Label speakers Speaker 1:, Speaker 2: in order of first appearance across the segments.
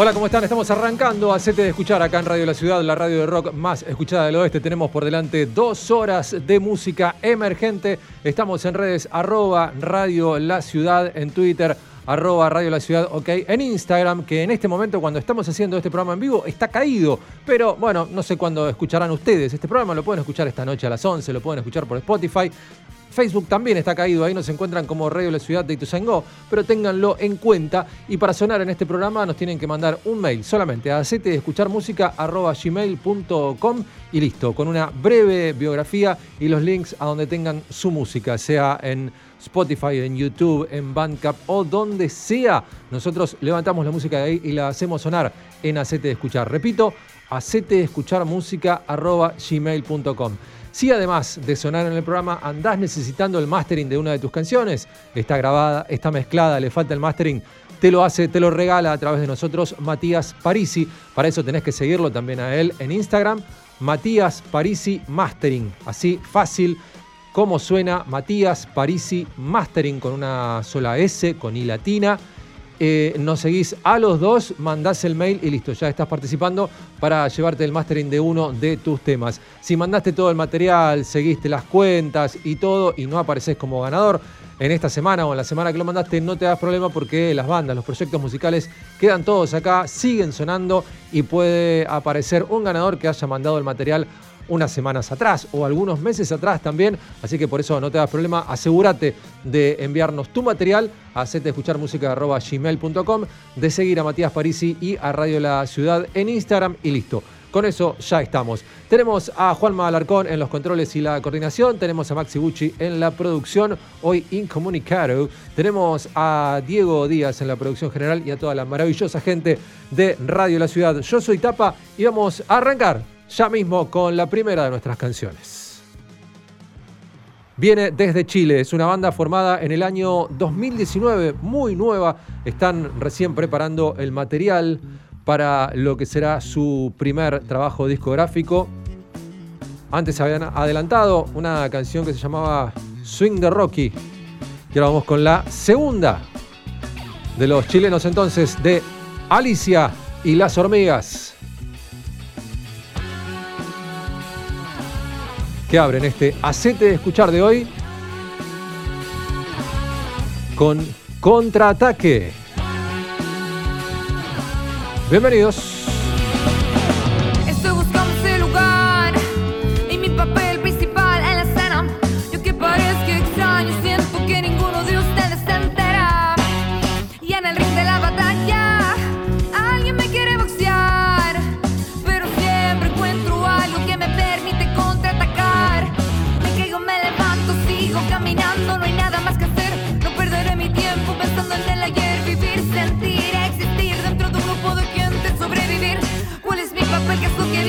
Speaker 1: Hola, ¿cómo están? Estamos arrancando a Sete de Escuchar acá en Radio La Ciudad, la radio de rock más escuchada del oeste. Tenemos por delante dos horas de música emergente. Estamos en redes arroba Radio La Ciudad, en Twitter arroba Radio La Ciudad, ok, en Instagram, que en este momento cuando estamos haciendo este programa en vivo está caído, pero bueno, no sé cuándo escucharán ustedes. Este programa lo pueden escuchar esta noche a las 11, lo pueden escuchar por Spotify. Facebook también está caído, ahí nos encuentran como Radio La Ciudad de Ituzaingó, pero ténganlo en cuenta y para sonar en este programa nos tienen que mandar un mail solamente a gmail.com y listo, con una breve biografía y los links a donde tengan su música, sea en Spotify, en YouTube, en Bandcamp o donde sea. Nosotros levantamos la música de ahí y la hacemos sonar en Acete de Escuchar. Repito, acete de escuchar música gmail.com. Si además de sonar en el programa andás necesitando el mastering de una de tus canciones, está grabada, está mezclada, le falta el mastering, te lo hace, te lo regala a través de nosotros Matías Parisi. Para eso tenés que seguirlo también a él en Instagram, Matías Parisi Mastering. Así fácil como suena Matías Parisi Mastering con una sola S, con I latina. Eh, nos seguís a los dos, mandás el mail y listo, ya estás participando para llevarte el mastering de uno de tus temas. Si mandaste todo el material, seguiste las cuentas y todo y no apareces como ganador, en esta semana o en la semana que lo mandaste no te das problema porque las bandas, los proyectos musicales quedan todos acá, siguen sonando y puede aparecer un ganador que haya mandado el material unas semanas atrás o algunos meses atrás también. Así que por eso no te das problema. Asegúrate de enviarnos tu material a gmail.com, de seguir a Matías Parisi y a Radio La Ciudad en Instagram y listo. Con eso ya estamos. Tenemos a Juanma Alarcón en los controles y la coordinación. Tenemos a Maxi Bucci en la producción, hoy incomunicado. Tenemos a Diego Díaz en la producción general y a toda la maravillosa gente de Radio La Ciudad. Yo soy Tapa y vamos a arrancar ya mismo con la primera de nuestras canciones. Viene desde Chile, es una banda formada en el año 2019, muy nueva, están recién preparando el material para lo que será su primer trabajo discográfico. Antes habían adelantado una canción que se llamaba Swing the Rocky. Y ahora vamos con la segunda de los chilenos entonces de Alicia y las hormigas. Que abren este acete de escuchar de hoy con contraataque. Bienvenidos.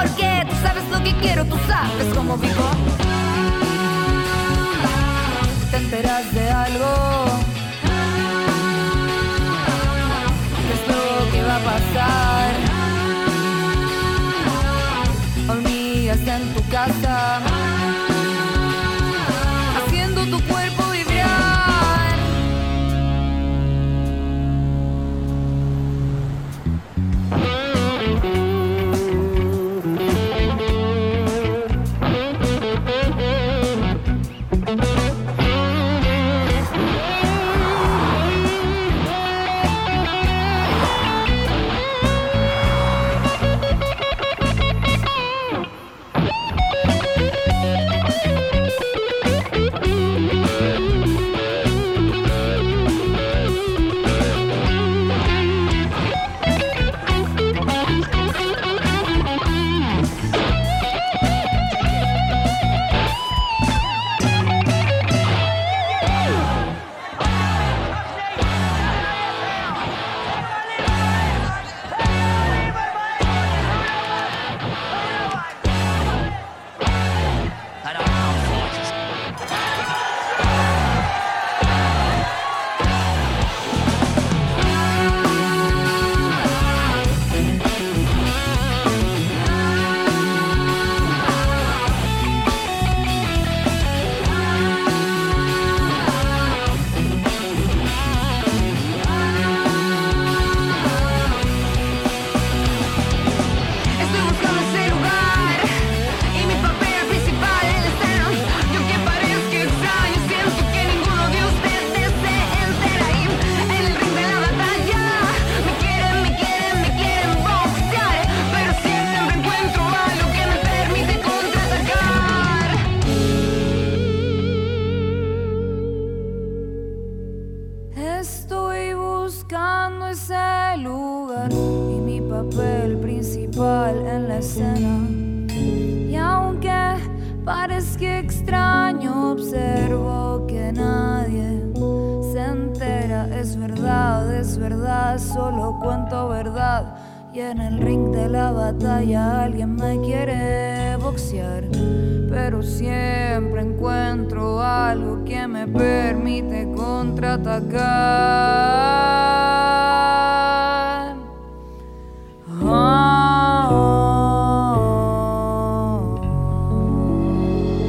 Speaker 2: Porque tú sabes lo que quiero, tú sabes cómo vivo. Te enteras de algo. Es lo que va a pasar. Hormigas en tu casa.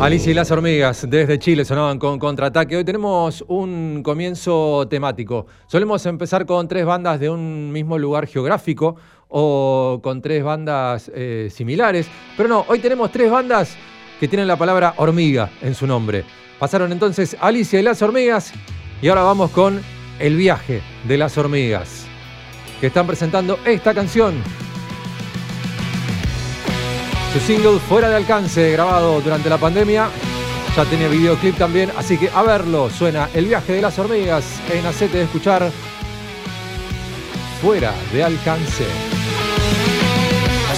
Speaker 1: Alicia y las hormigas desde Chile sonaban con contraataque. Hoy tenemos un comienzo temático. Solemos empezar con tres bandas de un mismo lugar geográfico o con tres bandas eh, similares, pero no, hoy tenemos tres bandas que tienen la palabra hormiga en su nombre. Pasaron entonces Alicia y las hormigas y ahora vamos con El viaje de las hormigas, que están presentando esta canción su single Fuera de Alcance, grabado durante la pandemia. Ya tenía videoclip también, así que a verlo. Suena El viaje de las hormigas en Acete de Escuchar. Fuera de Alcance.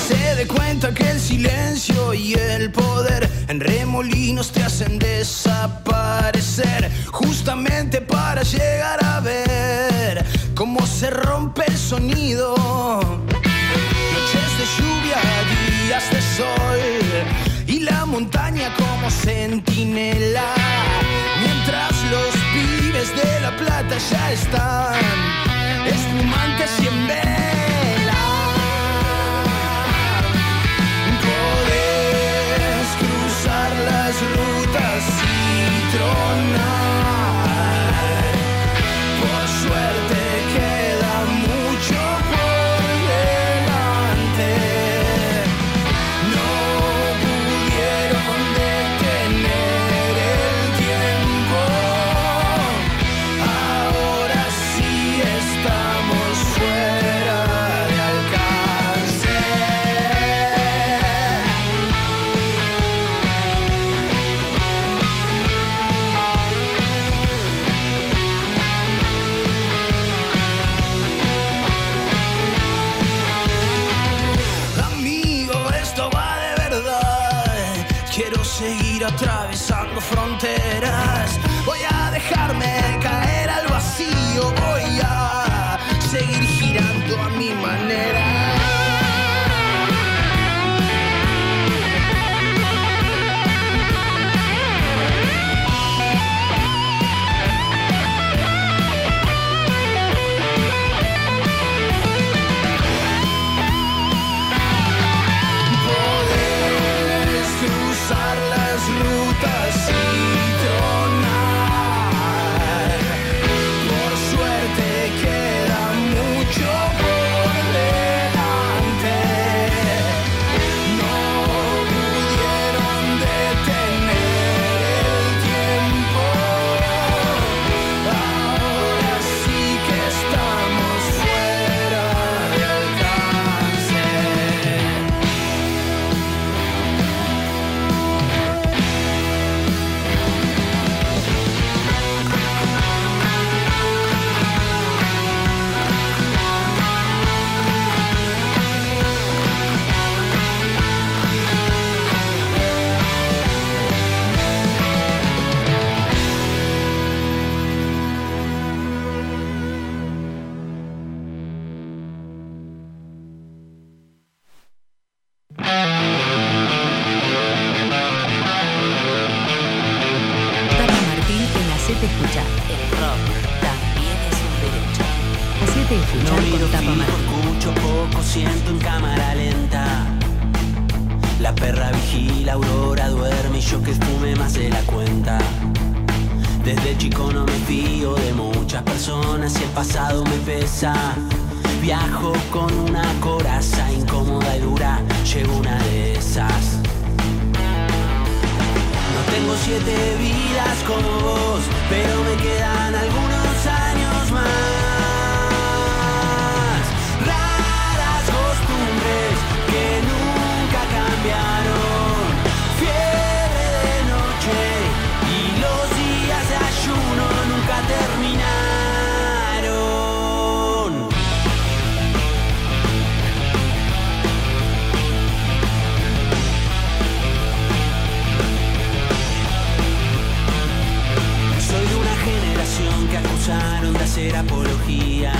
Speaker 3: Se de cuenta que el silencio y el poder en remolinos te hacen desaparecer, justamente para llegar a ver cómo se rompe el sonido. Montaña como centinela. Mientras los pibes de la plata ya están espumantes y en vela. Podés cruzar las rutas y tronar. fronteras.
Speaker 4: no miro con tapa
Speaker 5: escucho poco, siento en cámara lenta. La perra vigila, Aurora duerme y yo que fume más de la cuenta. Desde chico no me fío de muchas personas y el pasado me pesa. Viajo con una coraza incómoda y dura, llego una de esas. No tengo siete vidas como vos, pero me quedan algunas hacer apología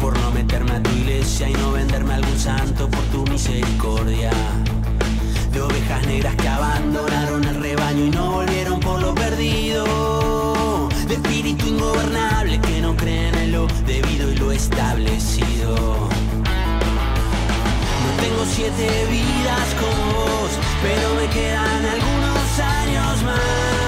Speaker 5: por no meterme a tu iglesia y no venderme algún santo por tu misericordia. De ovejas negras que abandonaron el rebaño y no volvieron por lo perdido. De espíritu ingobernable que no creen en lo debido y lo establecido. No tengo siete vidas como vos, pero me quedan algunos años más.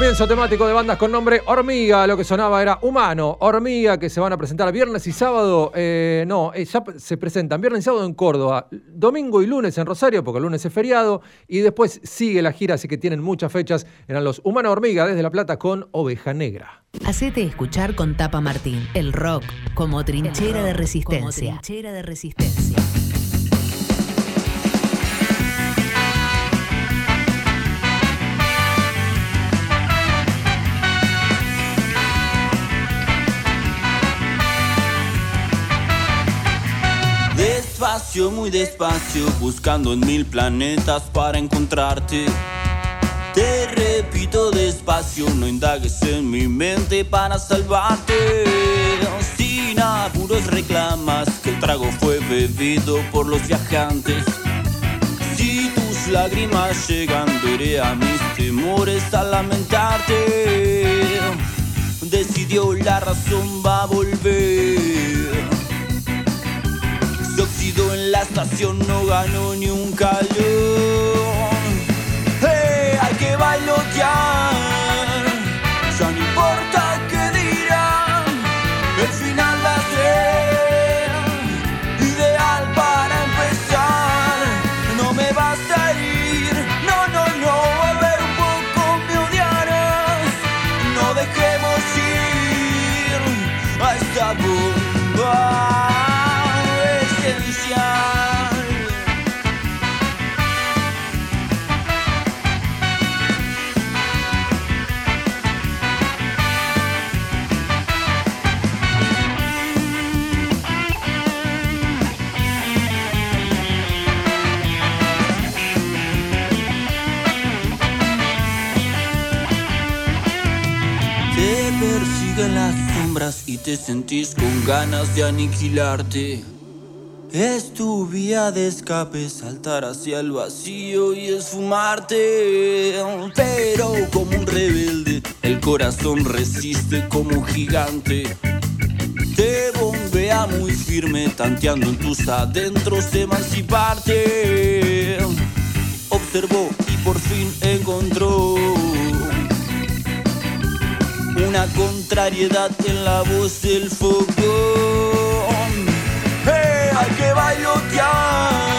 Speaker 1: Comienzo temático de bandas con nombre Hormiga. Lo que sonaba era Humano, Hormiga, que se van a presentar viernes y sábado. Eh, no, eh, ya se presentan viernes y sábado en Córdoba, domingo y lunes en Rosario, porque el lunes es feriado. Y después sigue la gira, así que tienen muchas fechas. Eran los Humano Hormiga desde La Plata con Oveja Negra.
Speaker 4: Hacete escuchar con Tapa Martín. El rock como trinchera de resistencia. Como trinchera de resistencia.
Speaker 5: Despacio, muy despacio, buscando en mil planetas para encontrarte. Te repito despacio, no indagues en mi mente para salvarte. Sin apuros reclamas que el trago fue bebido por los viajantes. Si tus lágrimas llegan, veré a mis temores a lamentarte. Decidió la razón, va a volver la estación no ganó ni un calor. Te sentís con ganas de aniquilarte. Es tu vía de escape saltar hacia el vacío y esfumarte. Pero como un rebelde, el corazón resiste como un gigante. Te bombea muy firme, tanteando en tus adentros emanciparte. Observó y por fin encontró una contrariedad en la voz del fogón hay que bailotear.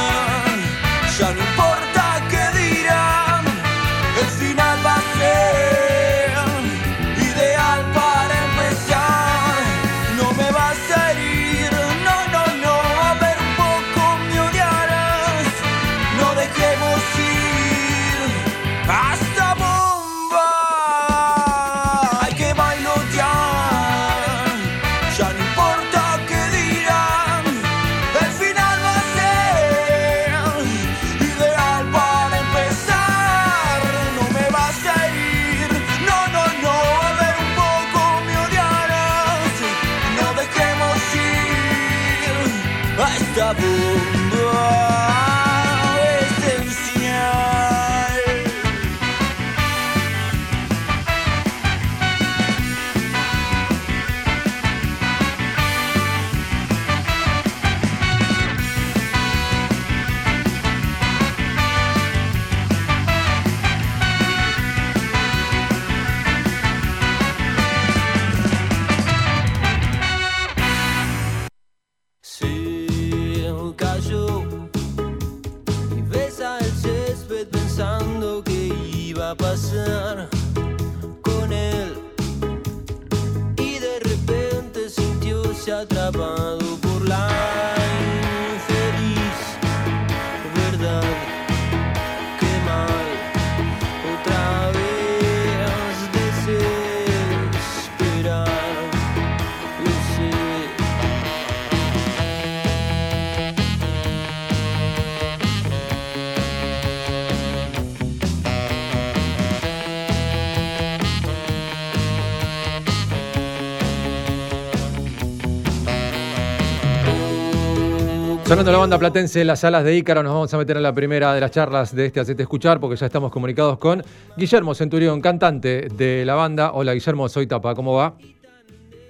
Speaker 1: Sonando la banda platense, las salas de Ícaro, nos vamos a meter en la primera de las charlas de este Hacete Escuchar, porque ya estamos comunicados con Guillermo Centurión, cantante de la banda. Hola Guillermo, soy Tapa, ¿cómo va?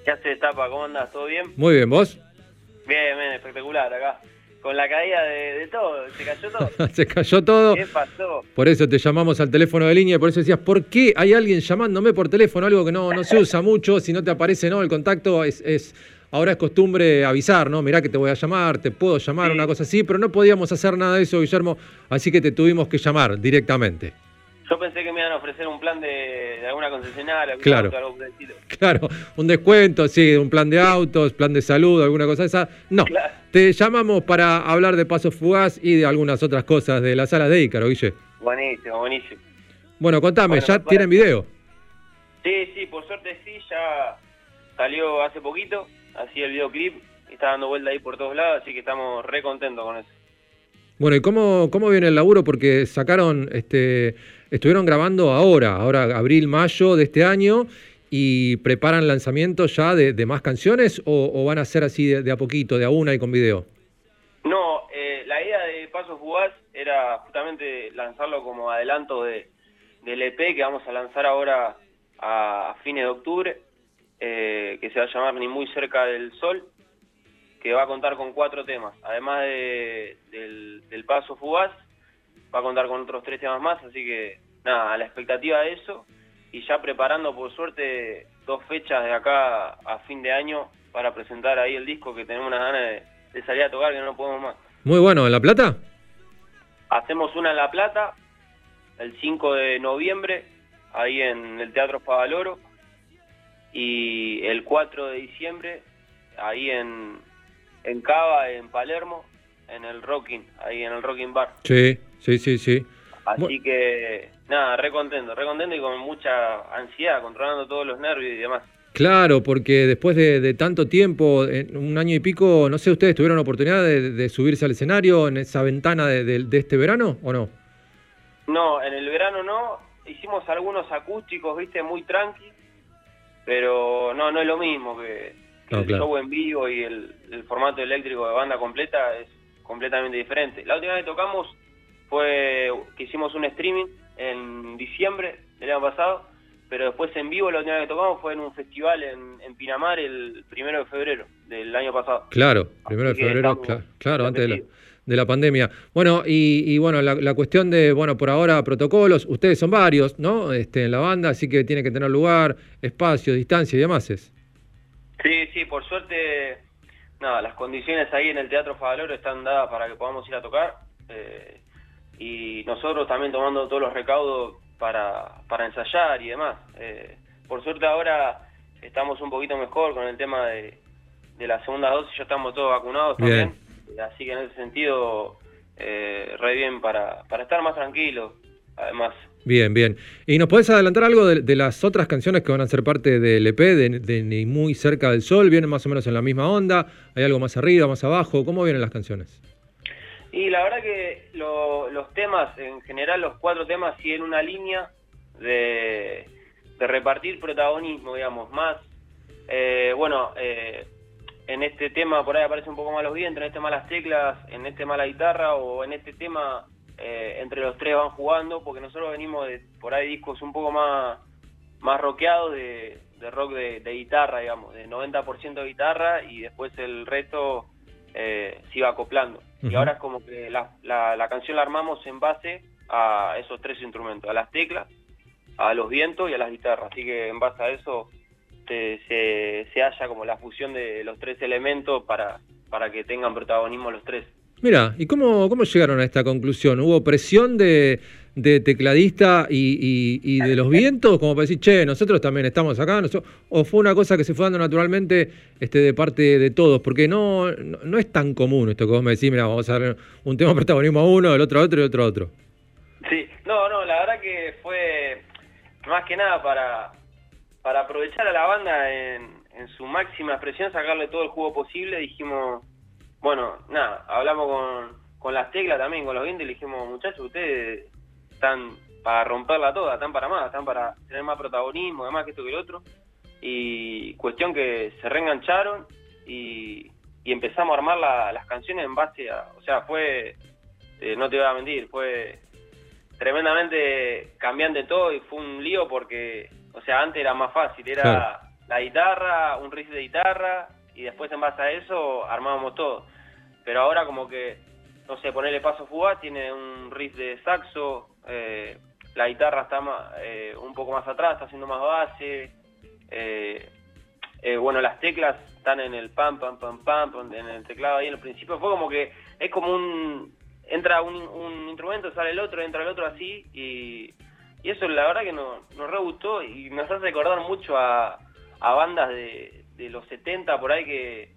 Speaker 6: ¿Qué haces, Tapa? ¿Cómo andas? ¿Todo bien?
Speaker 1: Muy bien, ¿vos?
Speaker 6: Bien, bien, espectacular acá. Con la caída de, de todo, ¿se cayó todo?
Speaker 1: Se cayó todo.
Speaker 6: ¿Qué pasó?
Speaker 1: Por eso te llamamos al teléfono de línea y por eso decías, ¿por qué hay alguien llamándome por teléfono? Algo que no, no se usa mucho, si no te aparece no el contacto, es, es ahora es costumbre avisar, ¿no? Mirá que te voy a llamar, te puedo llamar,
Speaker 6: Sí.
Speaker 1: una cosa así, pero no podíamos hacer nada de eso, Guillermo, así que te tuvimos que llamar directamente.
Speaker 6: Yo pensé que me iban a ofrecer un plan de, de alguna concesionaria,
Speaker 1: Claro.
Speaker 6: auto, algo.
Speaker 1: Claro, un descuento, sí, un plan de autos, plan de salud, alguna cosa de esa. No,
Speaker 6: Claro.
Speaker 1: te llamamos para hablar de Paso Fugaz y de algunas otras cosas de la sala de Ícaro, Guille.
Speaker 6: Buenísimo, buenísimo.
Speaker 1: Bueno, contame,
Speaker 6: Bueno,
Speaker 1: ¿ya tienen video?
Speaker 6: Sí, sí, por suerte sí, ya salió hace poquito, así el videoclip, y está dando vuelta ahí por todos lados, así que estamos re contentos con eso.
Speaker 1: Bueno, ¿y cómo, cómo viene el laburo? Porque sacaron, este, estuvieron grabando ahora, ahora abril, mayo de este año, y preparan lanzamientos ya de, de más canciones o, o van a ser así de, de a poquito, de a una y con video?
Speaker 6: No, eh, la idea de Paso Fugaz era justamente lanzarlo como adelanto de, del EP que vamos a lanzar ahora a, a fines de octubre, eh, que se va a llamar Ni muy cerca del sol, que va a contar con cuatro temas. Además de- del, del Paso Fugaz, va a contar con otros tres temas más, así que nada, a la expectativa de eso y ya preparando por suerte dos fechas de acá a fin de año para presentar ahí el disco que tenemos unas ganas de, de salir a tocar que no podemos más.
Speaker 1: Muy bueno, ¿en La Plata?
Speaker 6: Hacemos una en La Plata el 5 de noviembre, ahí en el Teatro Favaloro, y el 4 de diciembre, ahí en, en Cava, en Palermo, en el Rocking, ahí en el Rocking Bar.
Speaker 1: Sí, sí, sí, sí.
Speaker 6: Así que, nada, re contento, re contento y con mucha ansiedad, controlando todos los nervios y demás.
Speaker 1: Claro, porque después de, de tanto tiempo, en un año y pico, no sé, ¿ustedes tuvieron oportunidad de, de subirse al escenario en esa ventana de, de- de este verano o no?
Speaker 6: No, en el verano no. Hicimos algunos acústicos, viste, muy tranqui. Pero no, no es lo mismo que, que
Speaker 1: No,
Speaker 6: el
Speaker 1: claro.
Speaker 6: show en vivo y el, el formato eléctrico de banda completa es completamente diferente. La última vez que tocamos fue que hicimos un streaming en diciembre del año pasado, pero después en vivo la última vez que tocamos fue en un festival en, en Pinamar el primero de febrero del año pasado.
Speaker 1: Claro, primero de
Speaker 6: Así
Speaker 1: febrero,
Speaker 6: estamos
Speaker 1: cla- claro, antes de la. De la pandemia. Bueno, y, y bueno, la, la cuestión de, bueno, por ahora protocolos, ustedes son varios, ¿no? Este, en la banda, así que tiene que tener lugar, espacio, distancia y demás. es.
Speaker 6: Sí, sí, por suerte, nada, las condiciones ahí en el Teatro Favaloro están dadas para que podamos ir a tocar. eh, y nosotros también tomando todos los recaudos para, para ensayar y demás. Eh, por suerte ahora estamos un poquito mejor con el tema de, de la segunda dosis, ya estamos todos vacunados
Speaker 1: Bien.
Speaker 6: también. Eh, Así que en ese sentido, eh, re bien para, para estar más tranquilos, además.
Speaker 1: Bien, bien. ¿Y nos podés adelantar algo de, de las otras canciones que van a ser parte del EP, de, de Ni Muy Cerca del Sol? ¿Vienen más o menos en la misma onda? ¿Hay algo más arriba, más abajo? ¿Cómo vienen las canciones?
Speaker 6: Y la verdad que lo- los temas, en general los cuatro temas siguen una línea de, de repartir protagonismo, digamos, más, eh, bueno, eh, en este tema por ahí aparece un poco más los vientos, en este más las teclas, en este más la guitarra o en este tema eh, entre los tres van jugando, porque nosotros venimos de por ahí discos un poco más, más rockeados de, de rock de, de guitarra, digamos, de 90% de guitarra y después el resto eh, se iba acoplando. Y ahora es como que la, la, la canción la armamos en base a esos tres instrumentos, a las teclas, a los vientos y a las guitarras. Así que en base a eso se, se, se halla como la fusión de los tres elementos para, para que tengan protagonismo los tres.
Speaker 1: Mira, ¿y cómo, cómo llegaron a esta conclusión? ¿Hubo presión de, de tecladista y, y- y de los vientos, como para decir, che, nosotros también estamos acá? ¿O fue una cosa que se fue dando naturalmente este, de parte de todos? Porque no, no, no es tan común esto que vos me decís, mira, vamos a dar un tema protagonismo a uno, el otro a otro y el otro a otro.
Speaker 6: Sí, no, no, la verdad que fue más que nada para, para aprovechar a la banda en, su máxima expresión, sacarle todo el jugo posible. Dijimos, bueno, nada, hablamos con, las teclas también, con los vientos, y le dijimos, muchachos, ustedes están para romperla toda, están para más, están para tener más protagonismo, además que esto que el otro. Y cuestión que se reengancharon y, empezamos a armar la- las canciones en base a, o sea, fue, eh, no te voy a mentir, fue tremendamente cambiante todo y fue un lío porque, o sea, antes era más fácil, era
Speaker 1: Claro.
Speaker 6: la guitarra, un riff de guitarra y después en base a eso armábamos todo. Pero ahora como que, no sé, ponerle paso fugaz, tiene un riff de saxo, eh, la guitarra está eh, un poco más atrás, está haciendo más base, eh, bueno, las teclas están en el pam, pam, pam, pam, pam, en el teclado ahí en el principio. Fue como que es como un. Entra un, un instrumento, sale el otro, entra el otro así. Y, y eso la verdad que nos, nos re gustó y nos hace recordar mucho a, a bandas de, de los 70 por ahí que.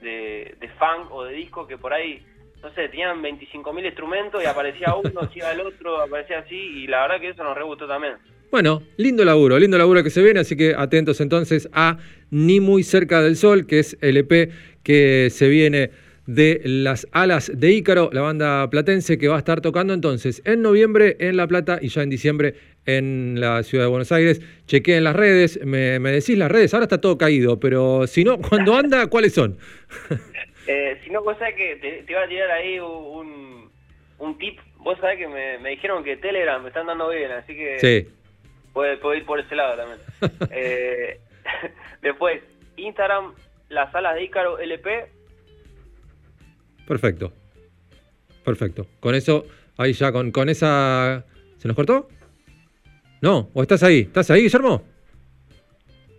Speaker 6: De, de funk o de disco que por ahí. No sé, tenían 25.000 instrumentos y aparecía uno, se iba el otro, aparecía así. Y la verdad que eso nos re gustó también.
Speaker 1: Bueno, lindo laburo, lindo laburo que se viene, así que atentos entonces a Ni muy cerca del sol, que es el EP que se viene de las alas de Ícaro, la banda platense que va a estar tocando entonces en noviembre en La Plata y ya en diciembre en la ciudad de Buenos Aires. Chequeen las redes, me, me decís las redes, ahora está todo caído, pero si no, cuando anda, ¿cuáles son?
Speaker 6: Eh, si no, vos sabés que te, te iba a tirar ahí un, un tip. Vos sabés que me, me dijeron que Telegram me están dando bien, así que
Speaker 1: Sí,
Speaker 6: puede, puede ir por ese lado también. Eh, después, Instagram, las salas de Ícaro LP.
Speaker 1: Perfecto. Perfecto. Con eso, ahí ya, con, con esa... ¿Se nos cortó? No, ¿o estás ahí? ¿Estás ahí, Guillermo?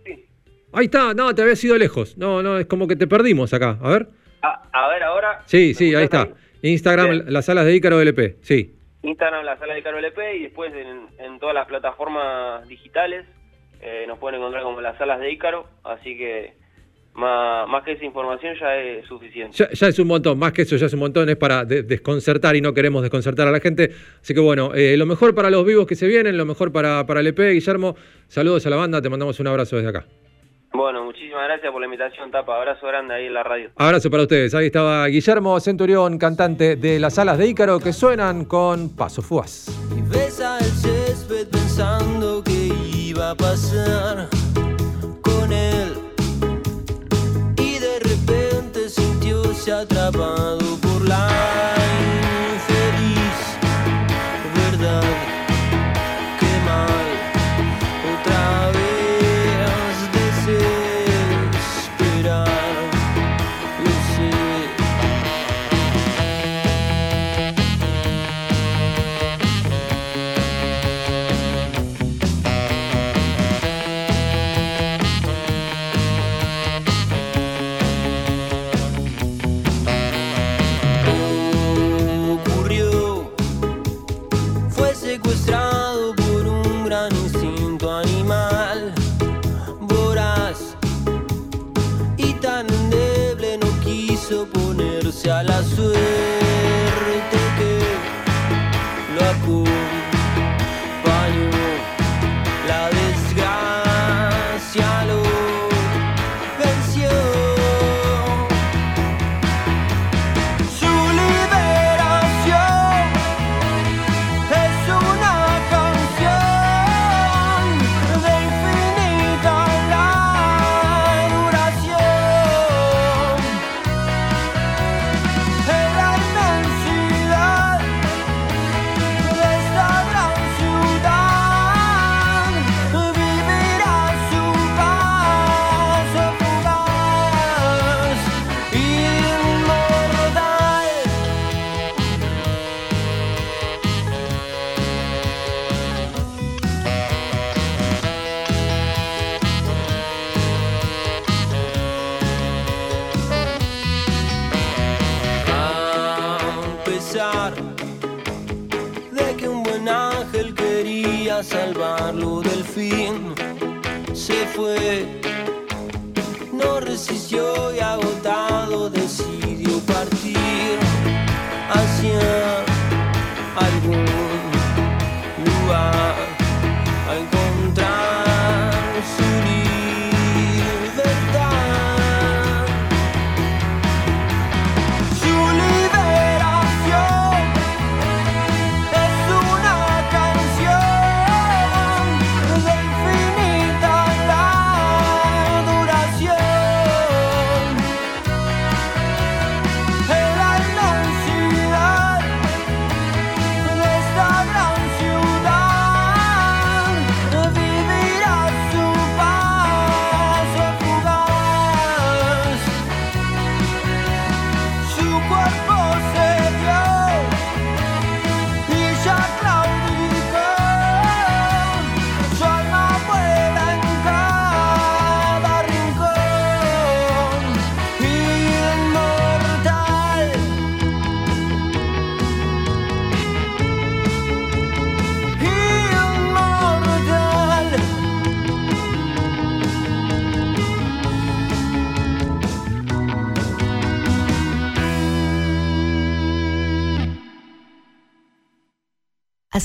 Speaker 6: Sí.
Speaker 1: Ahí está, no, te había ido lejos. No, no, es como que te perdimos acá. A ver.
Speaker 6: A, a ver, ahora.
Speaker 1: Sí,
Speaker 6: ¿me
Speaker 1: sí, ahí está. Instagram, las salas de Ícaro LP. Sí.
Speaker 6: Instagram, la sala de Ícaro LP y después en, en todas las plataformas digitales eh, nos pueden encontrar como las salas de Ícaro. Así que más, más que esa información ya es suficiente.
Speaker 1: Ya, ya es un montón, más que eso, ya es un montón, es para de- desconcertar y no queremos desconcertar a la gente. Así que bueno, eh, lo mejor para los vivos que se vienen, lo mejor para, para el EP, Guillermo. Saludos a la banda, te mandamos un abrazo desde acá.
Speaker 6: Bueno, muchísimas gracias por la invitación, Tapa. Abrazo grande ahí en la radio.
Speaker 1: Abrazo para ustedes. Ahí estaba Guillermo Centurión, cantante de las salas de Ícaro, que suenan con Paso Fugaz.
Speaker 7: Y besa el césped pensando que iba a pasar con él. se travando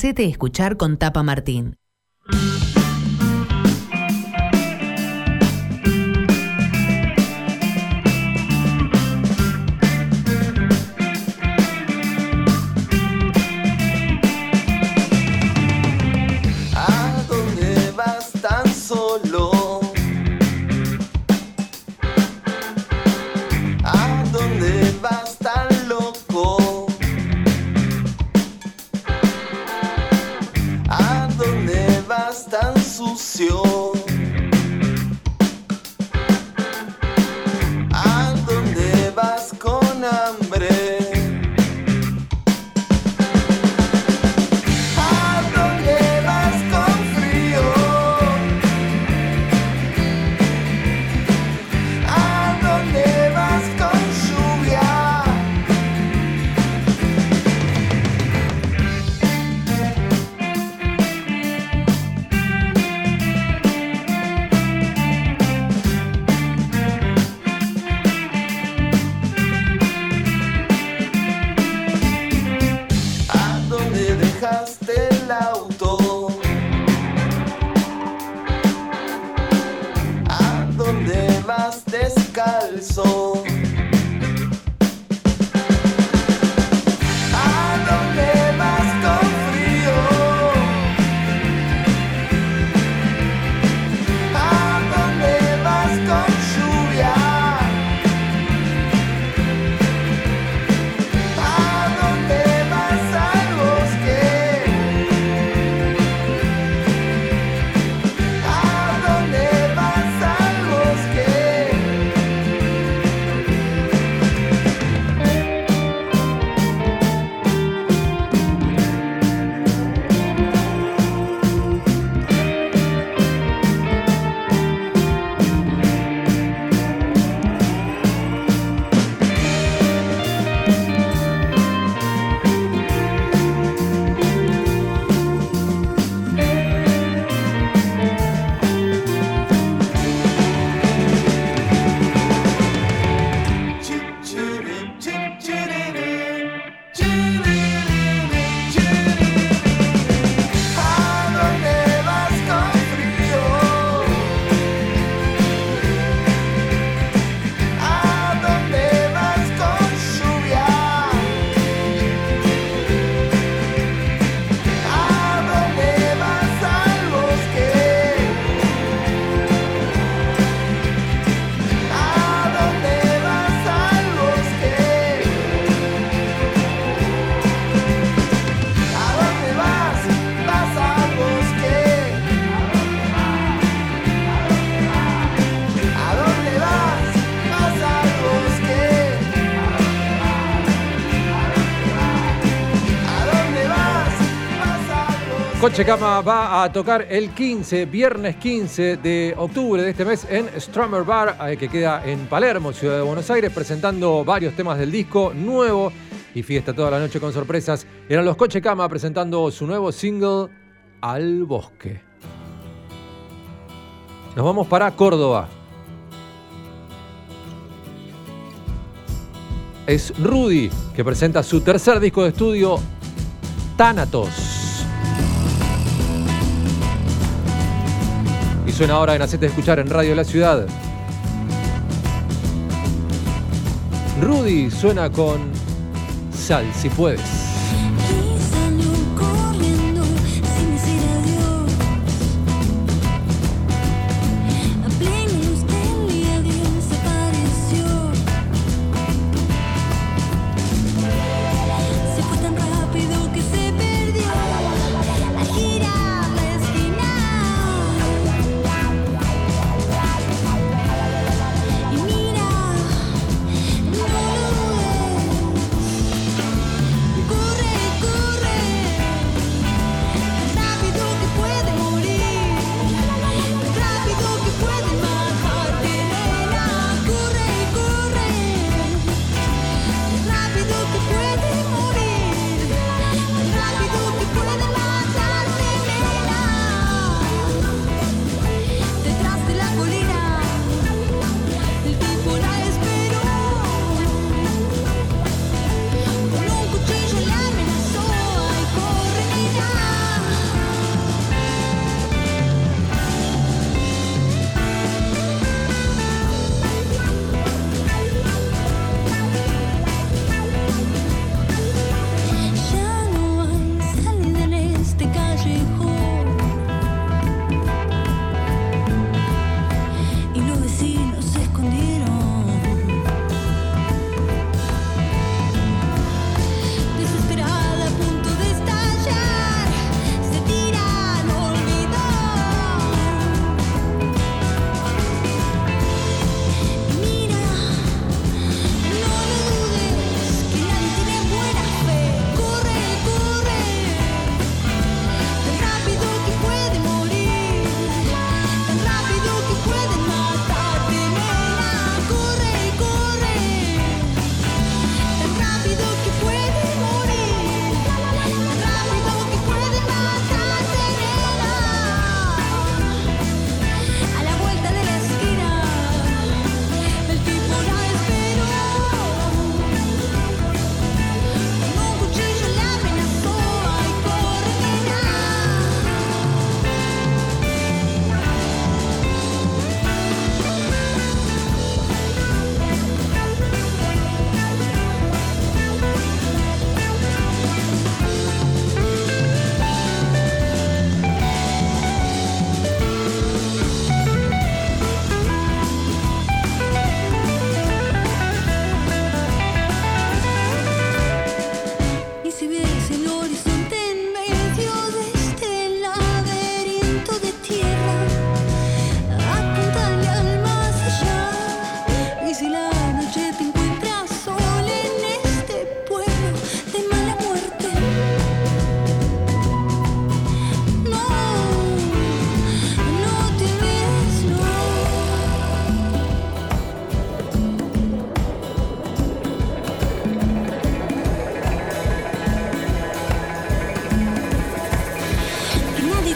Speaker 8: Hacete escuchar con Tapa Martín.
Speaker 1: Checama va a tocar el 15, viernes 15 de octubre de este mes en Strummer Bar, eh, que queda en Palermo, Ciudad de Buenos Aires, presentando varios temas del disco nuevo y fiesta toda la noche con sorpresas. Eran los Coche Cama presentando su nuevo single
Speaker 9: Al Bosque. Nos vamos para Córdoba. Es Rudy que presenta su tercer disco de estudio, Thanatos. suena ahora en Hacete Escuchar en Radio La Ciudad. Rudy suena con Sal si puedes.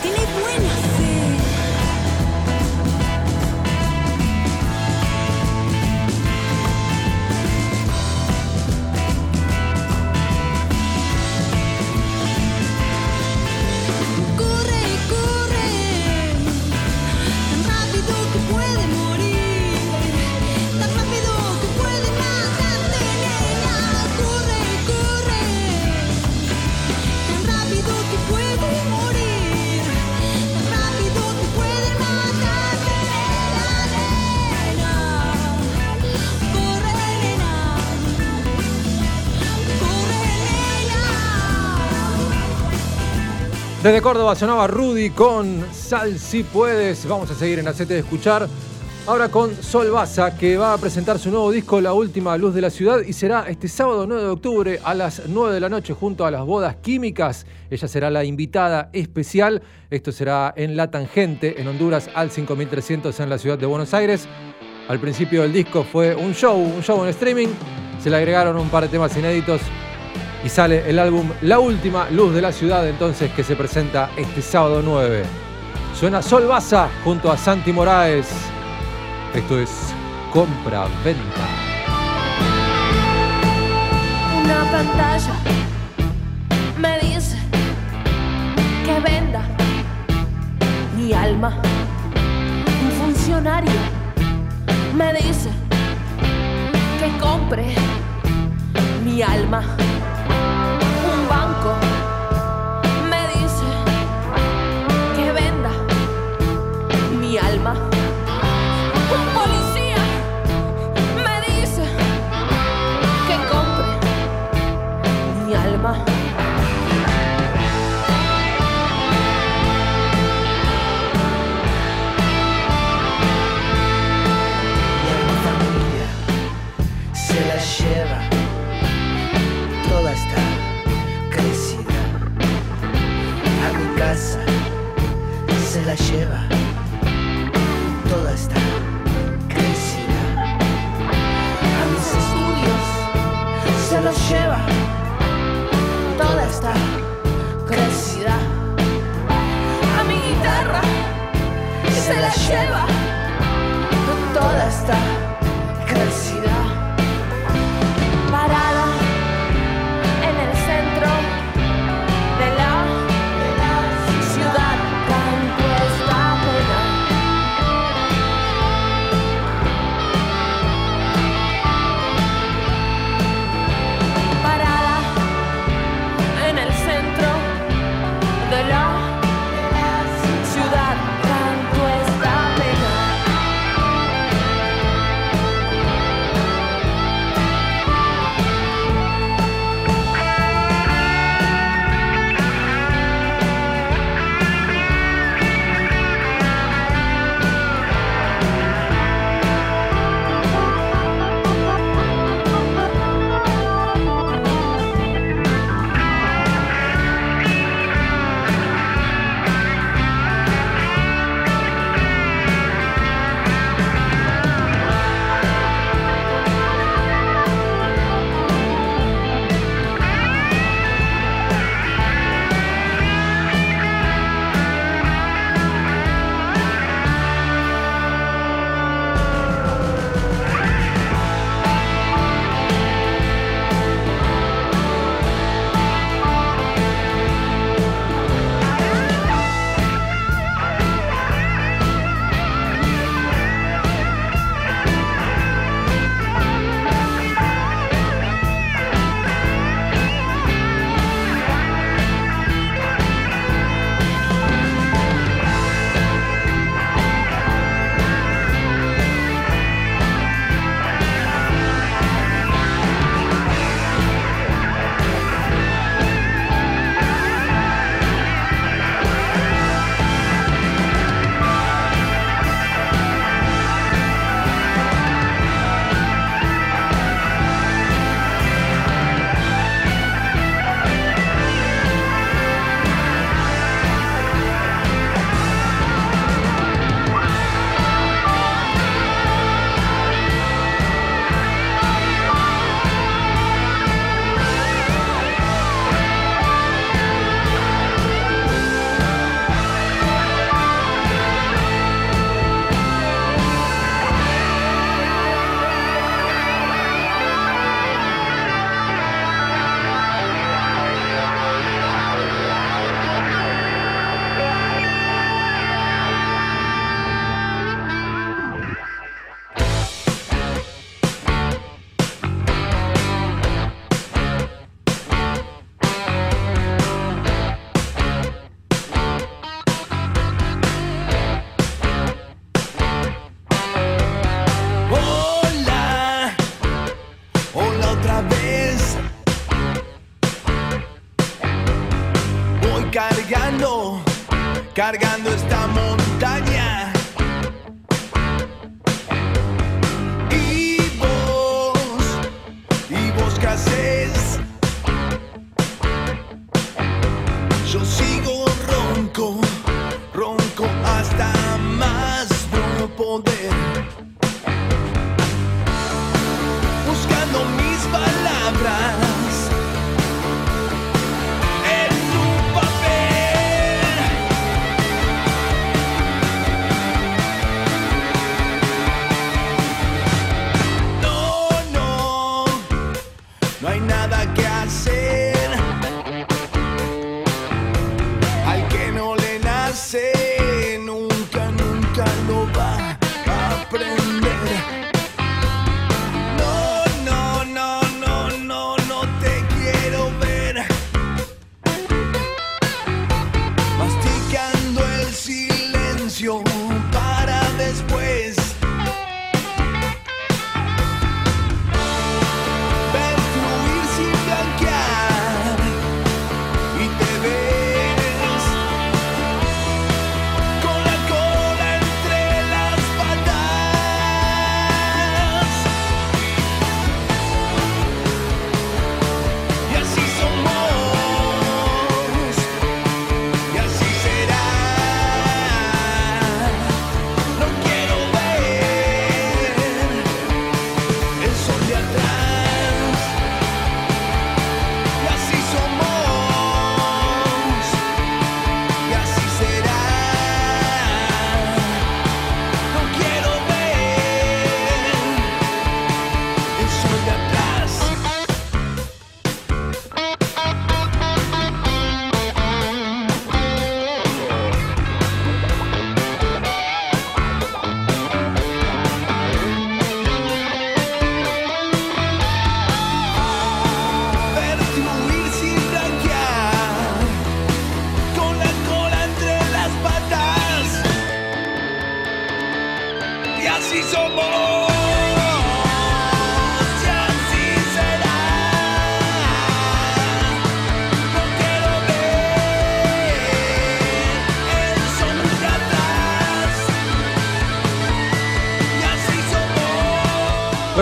Speaker 1: tiene buen
Speaker 9: Desde Córdoba sonaba Rudy con Sal si puedes. Vamos a seguir en Acete de Escuchar. Ahora con Sol Baza, que va a presentar su nuevo disco La Última Luz de la Ciudad y será este sábado 9 de octubre a las 9 de la noche junto a las bodas químicas. Ella será la invitada especial. Esto será en La Tangente, en Honduras, al 5300 en la ciudad de Buenos Aires. Al principio del disco fue un show, un show en streaming. Se le agregaron un par de temas inéditos
Speaker 1: y sale el álbum La Última Luz de la Ciudad, entonces, que se presenta este sábado 9. Suena Sol Baza junto a Santi Moraes. Esto es Compra-Venta.
Speaker 10: Una pantalla me dice que venda mi alma. Un funcionario me dice que compre mi alma.
Speaker 3: La lleva toda esta crecida. A mis estudios se los lleva toda esta crecida.
Speaker 10: A mi guitarra se la lleva
Speaker 3: toda esta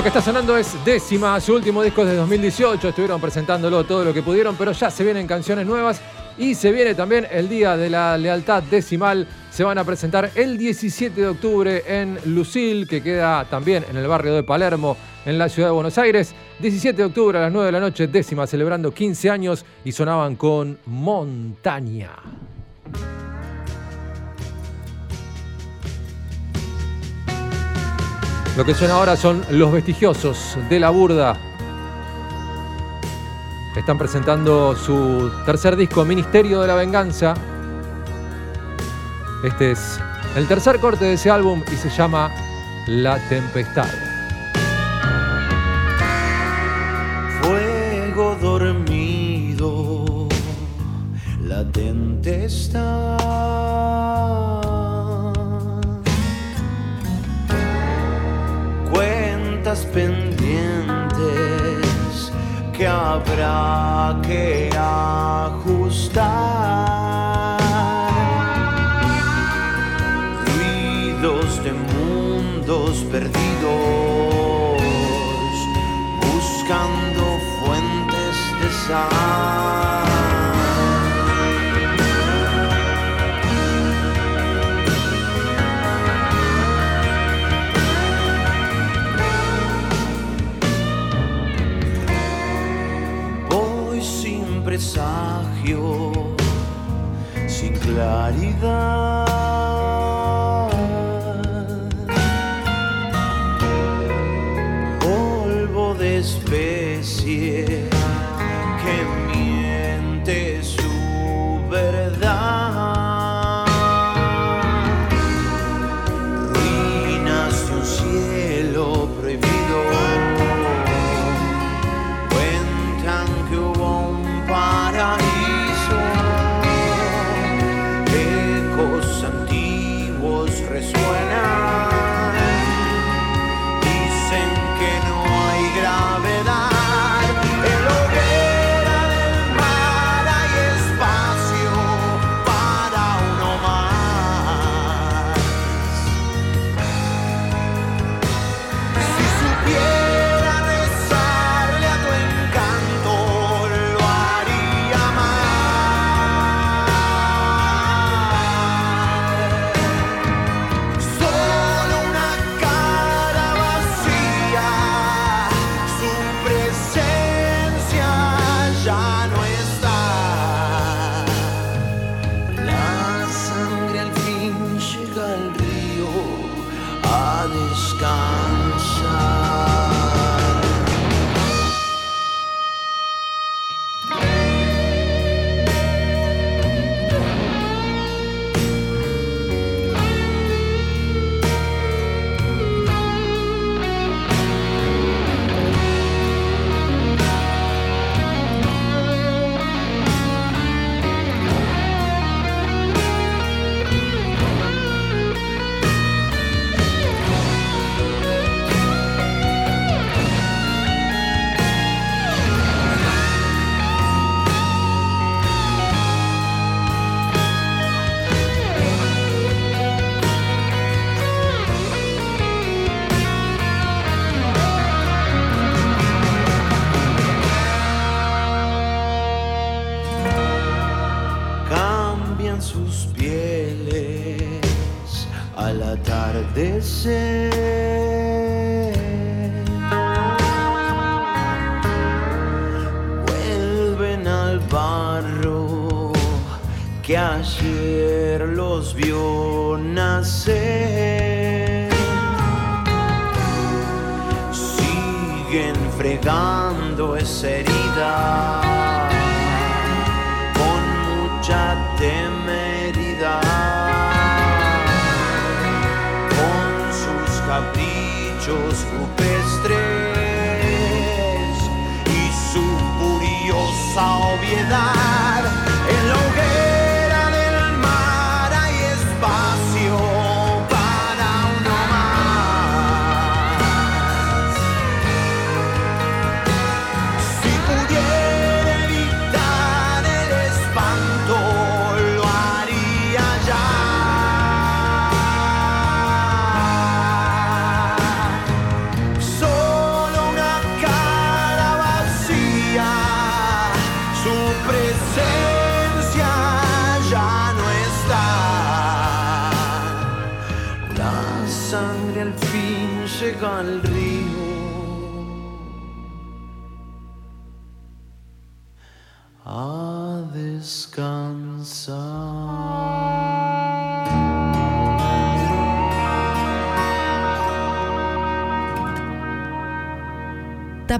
Speaker 11: Lo
Speaker 1: que está sonando es Décima, su último disco es de 2018. Estuvieron presentándolo todo lo que pudieron, pero ya se vienen canciones nuevas y se viene también el Día de la Lealtad Decimal. Se van a presentar el 17 de octubre en Lucil, que queda también en el barrio de Palermo, en la ciudad de Buenos Aires. 17 de octubre a las 9 de la noche, Décima celebrando 15 años y sonaban con Montaña. Lo que suena ahora son Los Vestigiosos de la Burda. Están presentando su tercer disco, Ministerio de la Venganza. Este es el tercer corte de ese álbum y se llama La Tempestad.
Speaker 5: Habrá que ajustar.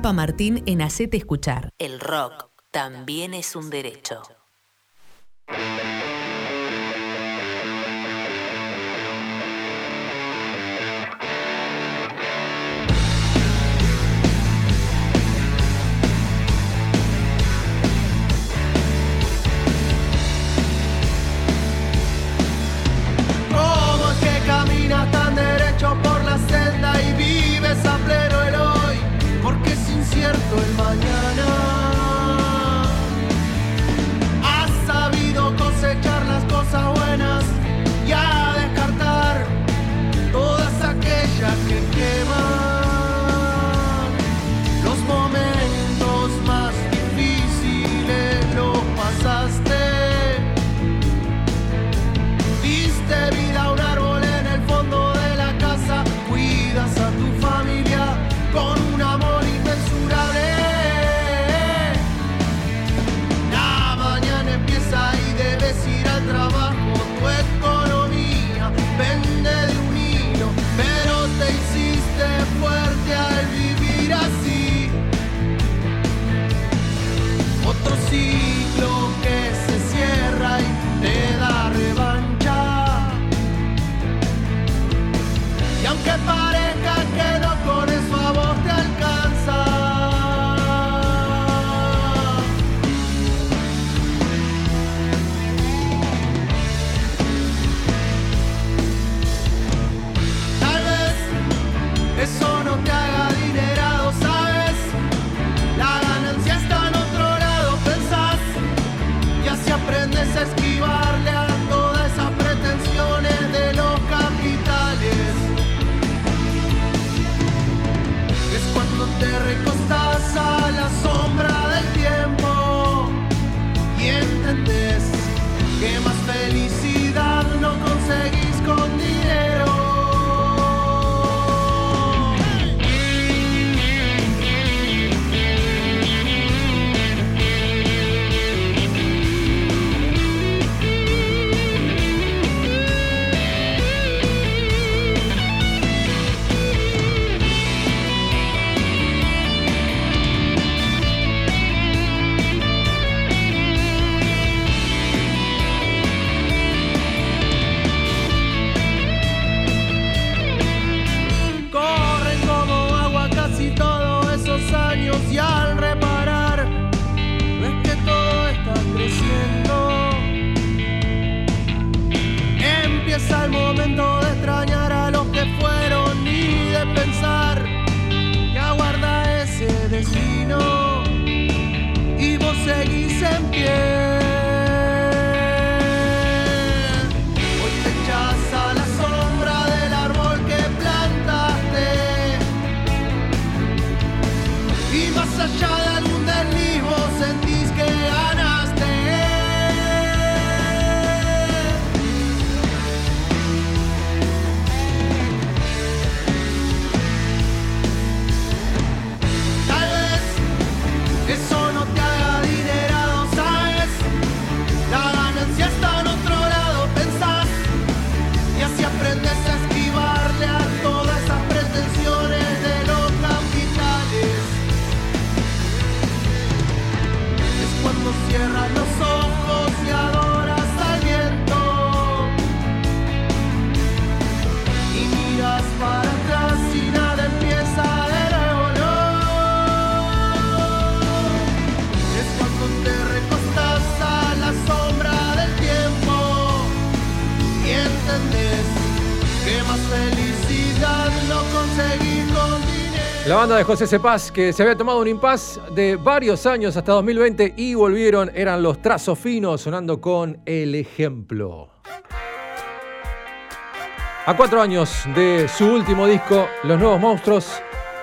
Speaker 4: Chapa Martín en Hacete Escuchar. El rock también es un derecho.
Speaker 7: mañana.
Speaker 12: La
Speaker 1: banda de José Cepaz, que se había tomado un impas de varios años hasta 2020 y volvieron, eran los trazos finos sonando con el ejemplo. A cuatro años de su último disco, Los Nuevos Monstruos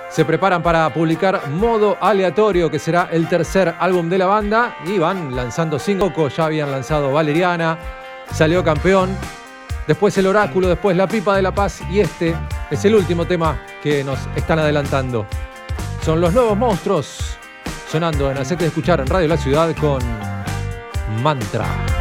Speaker 1: se preparan para publicar Modo Aleatorio, que será el tercer álbum de la banda, y van lanzando cinco. Ya habían lanzado Valeriana, salió campeón, después el oráculo, después la pipa de la paz y este es el último tema que nos están adelantando. Son los nuevos monstruos sonando en Hacete de Escuchar en Radio La Ciudad con Mantra.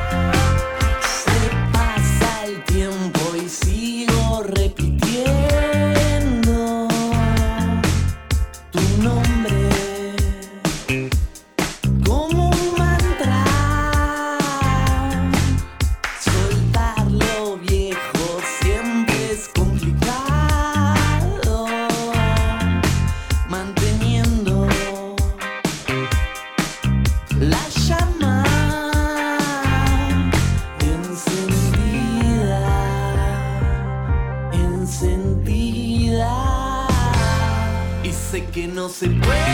Speaker 5: não se.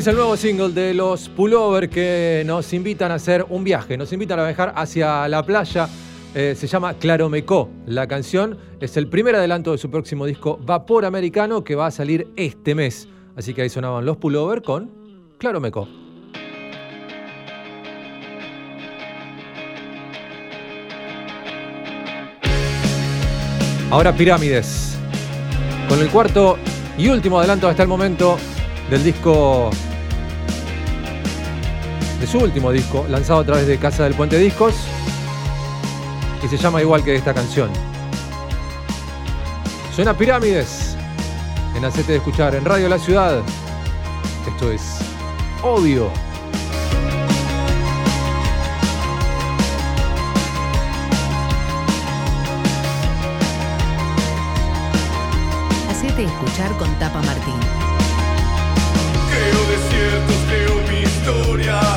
Speaker 1: Es el nuevo single de los Pullover que nos invitan a hacer un viaje, nos invitan a viajar hacia la playa. Eh, se llama Claromecó. La canción es el primer adelanto de su próximo disco Vapor Americano que va a salir este mes. Así que ahí sonaban los Pullover con Claromecó. Ahora Pirámides. Con el cuarto y último adelanto hasta el momento del disco. De su último disco, lanzado a través de Casa del Puente Discos. Y se llama igual que esta canción. Suena Pirámides. En Hacete de Escuchar, en Radio La Ciudad. Esto es obvio.
Speaker 4: Hacete escuchar con Tapa Martín.
Speaker 13: Creo desiertos, creo mi historia.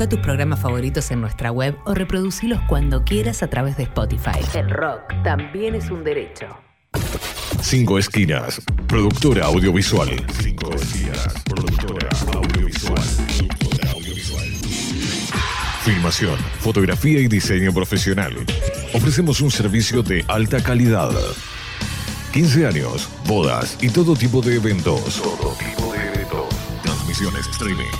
Speaker 4: Busca tus programas favoritos en nuestra web o reproducilos cuando quieras a través de Spotify. El rock también es un derecho.
Speaker 14: Cinco Esquinas, productora audiovisual. Cinco Esquinas, productora audiovisual. Productora audiovisual. Filmación, fotografía y diseño profesional. Ofrecemos un servicio de alta calidad. 15 años, bodas y todo tipo de eventos. Todo tipo de eventos. Transmisiones streaming.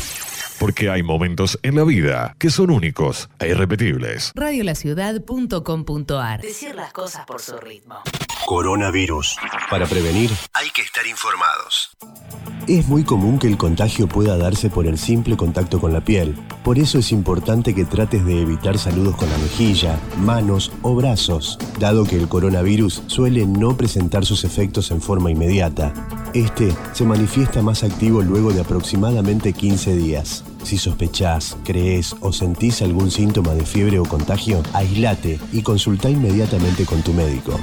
Speaker 14: Porque hay momentos en la vida que son únicos e irrepetibles.
Speaker 4: Radiolaciudad.com.ar. Decir las cosas por su ritmo.
Speaker 15: Coronavirus. Para prevenir, hay que estar informados. Es muy común que el contagio pueda darse por el simple contacto con la piel. Por eso es importante que trates de evitar saludos con la mejilla, manos o brazos, dado que el coronavirus suele no presentar sus efectos en forma inmediata. Este se manifiesta más activo luego de aproximadamente 15 días. Si sospechás, crees o sentís algún síntoma de fiebre o contagio, aislate y consulta inmediatamente con tu médico.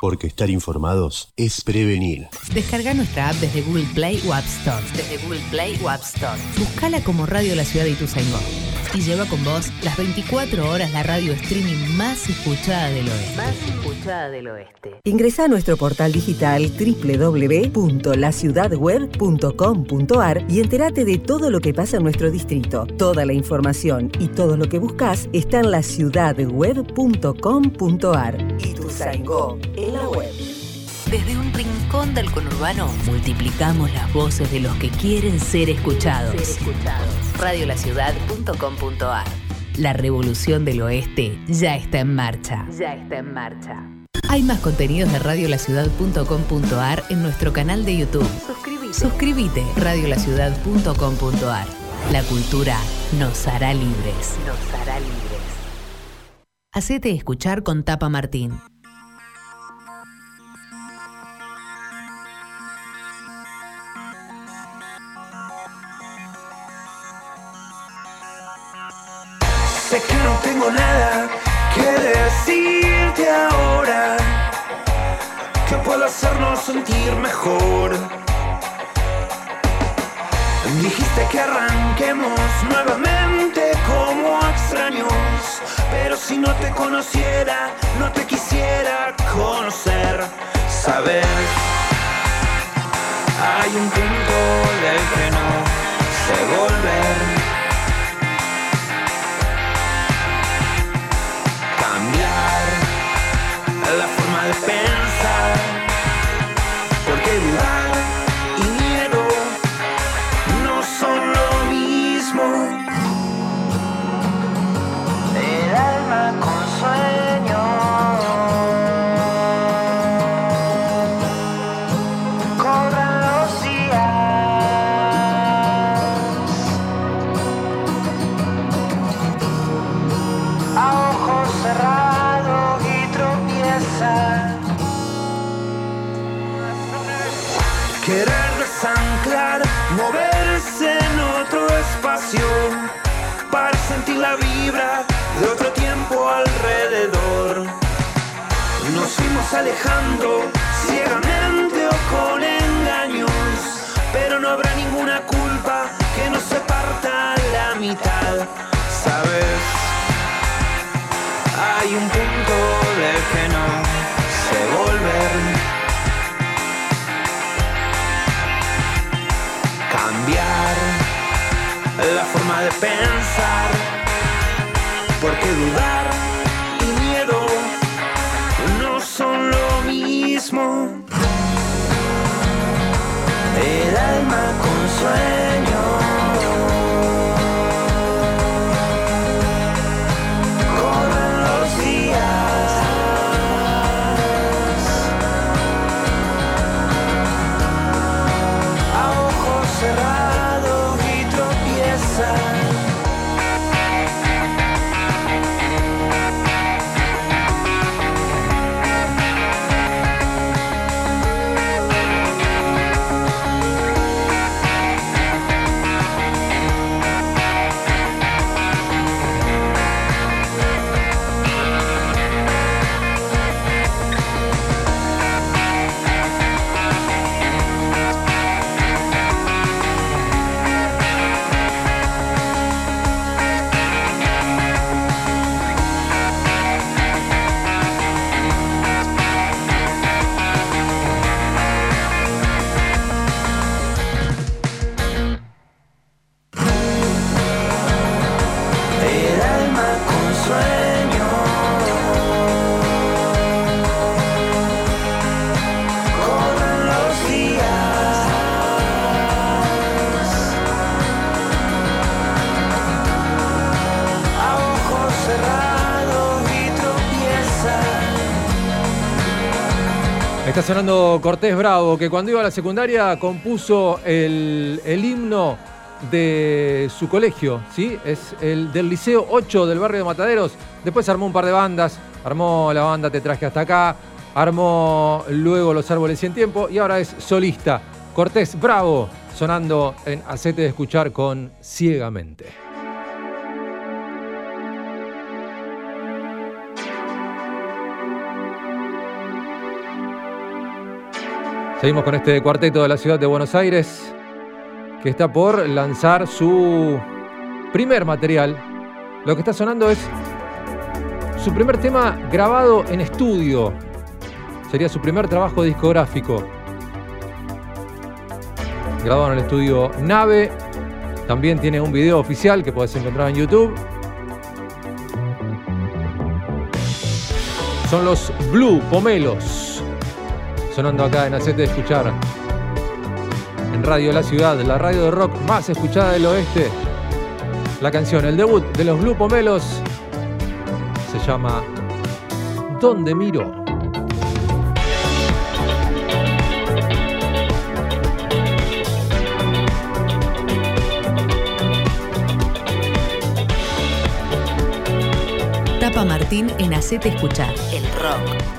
Speaker 15: Porque estar informados es prevenir.
Speaker 4: Descarga nuestra app desde Google Play o App Store. Desde Google Play o App Store. Buscala como Radio La Ciudad de Ituzaingó. Y lleva con vos las 24 horas la radio streaming más escuchada del oeste. Más escuchada del oeste.
Speaker 16: Ingresa a nuestro portal digital www.laciudadweb.com.ar y entérate de todo lo que pasa en nuestro distrito. Toda la información y todo lo que buscas está en laciudadweb.com.ar. Ituzaingó, en la web.
Speaker 4: Desde un rincón del conurbano multiplicamos las voces de los que quieren ser escuchados. Radiolaciudad.com.ar La revolución del oeste ya está en marcha. Ya está en marcha. Hay más contenidos de radiolaciudad.com.ar en nuestro canal de YouTube. Suscríbete. Suscríbete. Radiolaciudad.com.ar La cultura nos hará libres. Nos hará libres. Hacete escuchar con Tapa Martín.
Speaker 8: Sé que no tengo nada que decirte ahora, que puedo hacernos sentir mejor. Dijiste que arranquemos nuevamente como extraños, pero si no te conociera, no te quisiera conocer. Sabes, hay un punto del que no sé volver. Cambiar la forma de pensar. Alejando ciegamente o con engaños, pero no habrá ninguna culpa que nos se parta la mitad, ¿sabes? Hay un punto del que no sé volver. Cambiar la forma de pensar. Porque dudar con
Speaker 1: sonando Cortés Bravo, que cuando iba a la secundaria compuso el, el himno de su colegio, ¿sí? Es el del Liceo 8 del barrio de Mataderos. Después armó un par de bandas, armó la banda Te Traje Hasta Acá, armó luego Los Árboles Cien Tiempo y ahora es solista. Cortés Bravo, sonando en Acete de Escuchar con Ciegamente. Seguimos con este cuarteto de la ciudad de Buenos Aires que está por lanzar su primer material. Lo que está sonando es su primer tema grabado en estudio. Sería su primer trabajo discográfico. Grabado en el estudio Nave. También tiene un video oficial que puedes encontrar en YouTube. Son los Blue Pomelos. Sonando acá en Acete de Escuchar en Radio La Ciudad, la radio de rock más escuchada del oeste. La canción, el debut de los Blue Pomelos, se llama ¿Dónde miro?
Speaker 5: Tapa Martín en Hacete Escuchar. El rock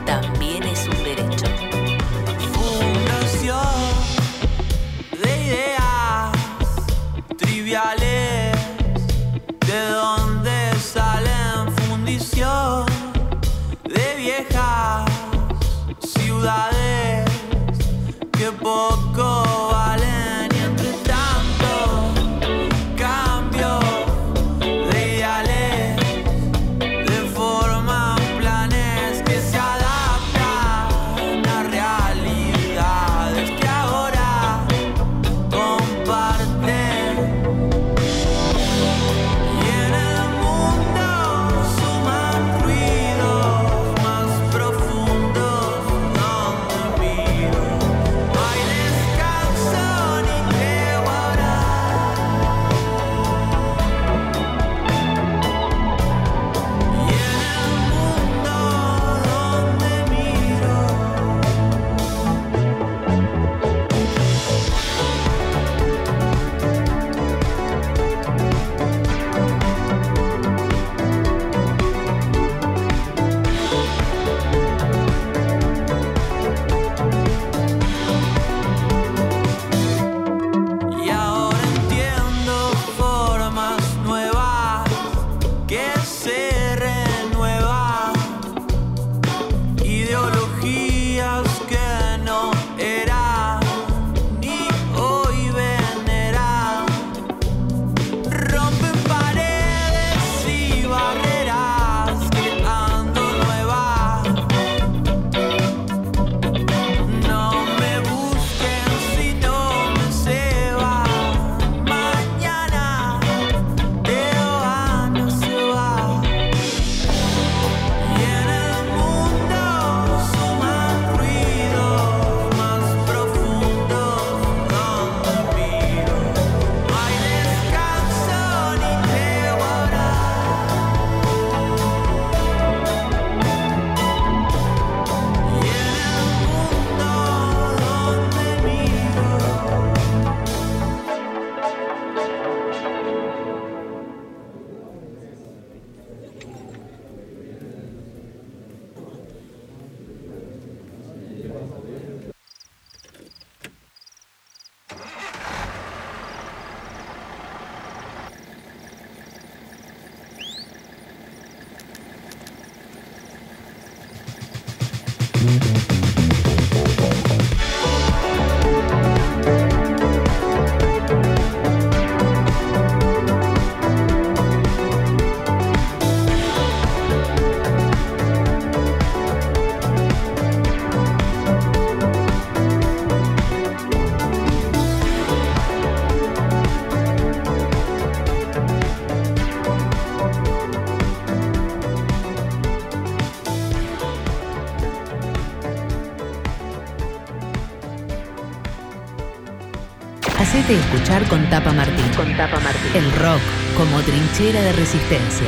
Speaker 5: con Tapa Martín. Con Tapa Martín. El rock como trinchera de resistencia.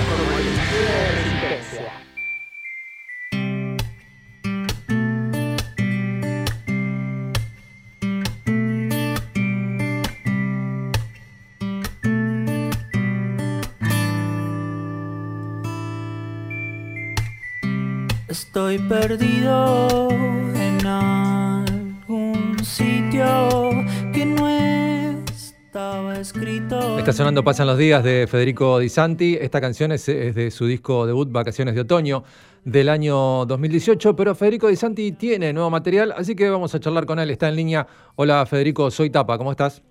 Speaker 7: Escrito.
Speaker 1: Está sonando Pasan los días de Federico Di Santi. Esta canción es, es de su disco debut Vacaciones de Otoño del año 2018, pero Federico Di Santi tiene nuevo material, así que vamos a charlar con él. Está en línea. Hola Federico, soy Tapa, ¿cómo estás?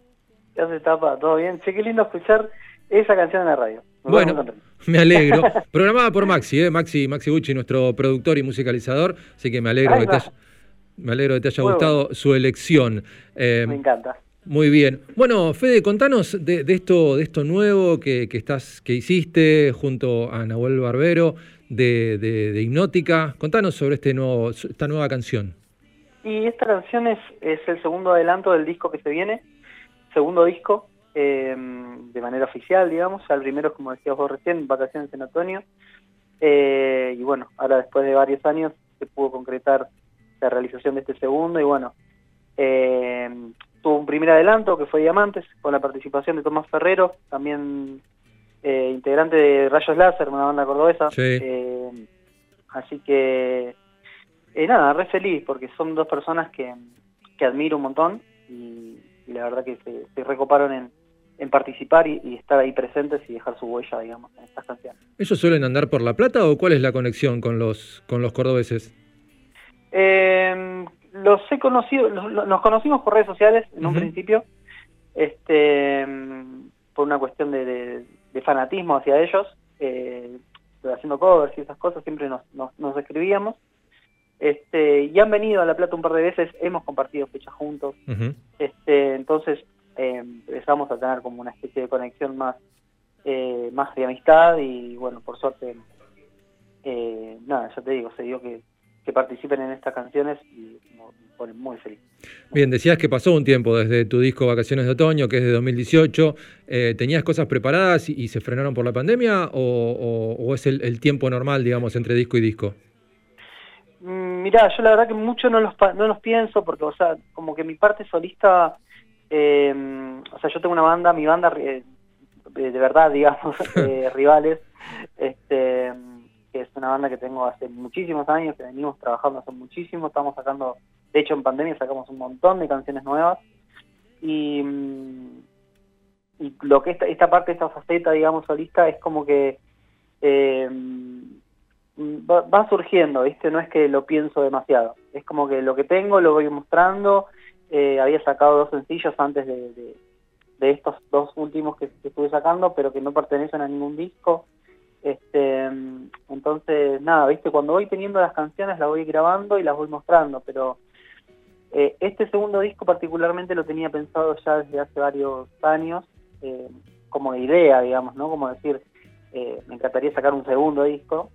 Speaker 17: ¿Qué hace Tapa? ¿Todo bien? Che, qué lindo escuchar esa canción en la radio. Me
Speaker 1: Bueno, me alegro. Programada por Maxi, ¿eh? Maxi, Maxi Gucci, nuestro productor y musicalizador, así que me alegro,
Speaker 17: Ahí
Speaker 1: que te haya, me alegro que te haya
Speaker 17: Muy
Speaker 1: gustado su elección. Eh,
Speaker 17: Me encanta.
Speaker 1: Muy bien. Bueno, Fede, contanos de, esto, de esto nuevo que, que estás, que hiciste junto a Nahuel Barbero de, de- de Hipnótica. Contanos sobre este nuevo, esta nueva canción.
Speaker 17: Y esta canción es, es el segundo adelanto del disco que se viene, segundo disco, eh, de manera oficial, digamos. Ya el primero, como decías vos recién, Vacaciones en Otoño. Eh, y bueno, ahora después de varios años se pudo concretar la realización de este segundo. Y bueno, eh, tuvo un primer adelanto que fue Diamantes, con la participación de Tomás Ferrero, también eh, integrante de Rayos Láser, una banda cordobesa.
Speaker 1: Sí.
Speaker 17: Eh, así que eh, nada, re feliz porque son dos personas que, que admiro un montón y, y la verdad que se, se recoparon en, en participar y, y estar ahí presentes y dejar su huella, digamos, en estas canciones.
Speaker 1: ¿Ellos suelen andar por La Plata o cuál es la conexión con los, con los cordobeses?
Speaker 17: Los he conocido, los- los- nos conocimos por redes sociales en un principio, este, por una cuestión de, de- de fanatismo hacia ellos, eh, haciendo covers y esas cosas, siempre nos, nos, nos escribíamos. Este, y han venido a La Plata un par de veces, hemos compartido fechas juntos, este, entonces eh, empezamos a tener como una especie de conexión más, eh, más de amistad y bueno, por suerte, eh, nada, ya te digo, se dio que, que participen en estas canciones y me me pone muy feliz.
Speaker 1: Bien, decías que pasó un tiempo desde tu disco Vacaciones de Otoño, que es de 2018. Eh, ¿Tenías cosas preparadas y, y se frenaron por la pandemia o, o- o es el, el tiempo normal, digamos, entre disco y disco?
Speaker 17: Mm, Mirá, yo la verdad que mucho no los, no los pienso porque, o sea, como que mi parte solista, eh, o sea, yo tengo una banda, mi banda eh, de de verdad, digamos, eh, rivales, este, que es una banda que tengo hace muchísimos años, que venimos trabajando hace muchísimo, estamos sacando, de hecho en pandemia sacamos un montón de canciones nuevas y, mm, lo que esta, esta parte, esta faceta, digamos, solista es como que eh, va, va surgiendo, ¿viste? No es que lo pienso demasiado. Es como que lo que tengo lo voy mostrando. Eh, había sacado dos sencillos antes de, estos dos últimos que estuve sacando, pero que no pertenecen a ningún disco. Este, entonces, nada, ¿viste? Cuando voy teniendo las canciones las voy grabando y las voy mostrando, pero eh, este segundo disco particularmente lo tenía pensado ya desde hace varios años, eh, como idea, digamos, ¿no? Como decir, eh, me encantaría sacar un segundo disco.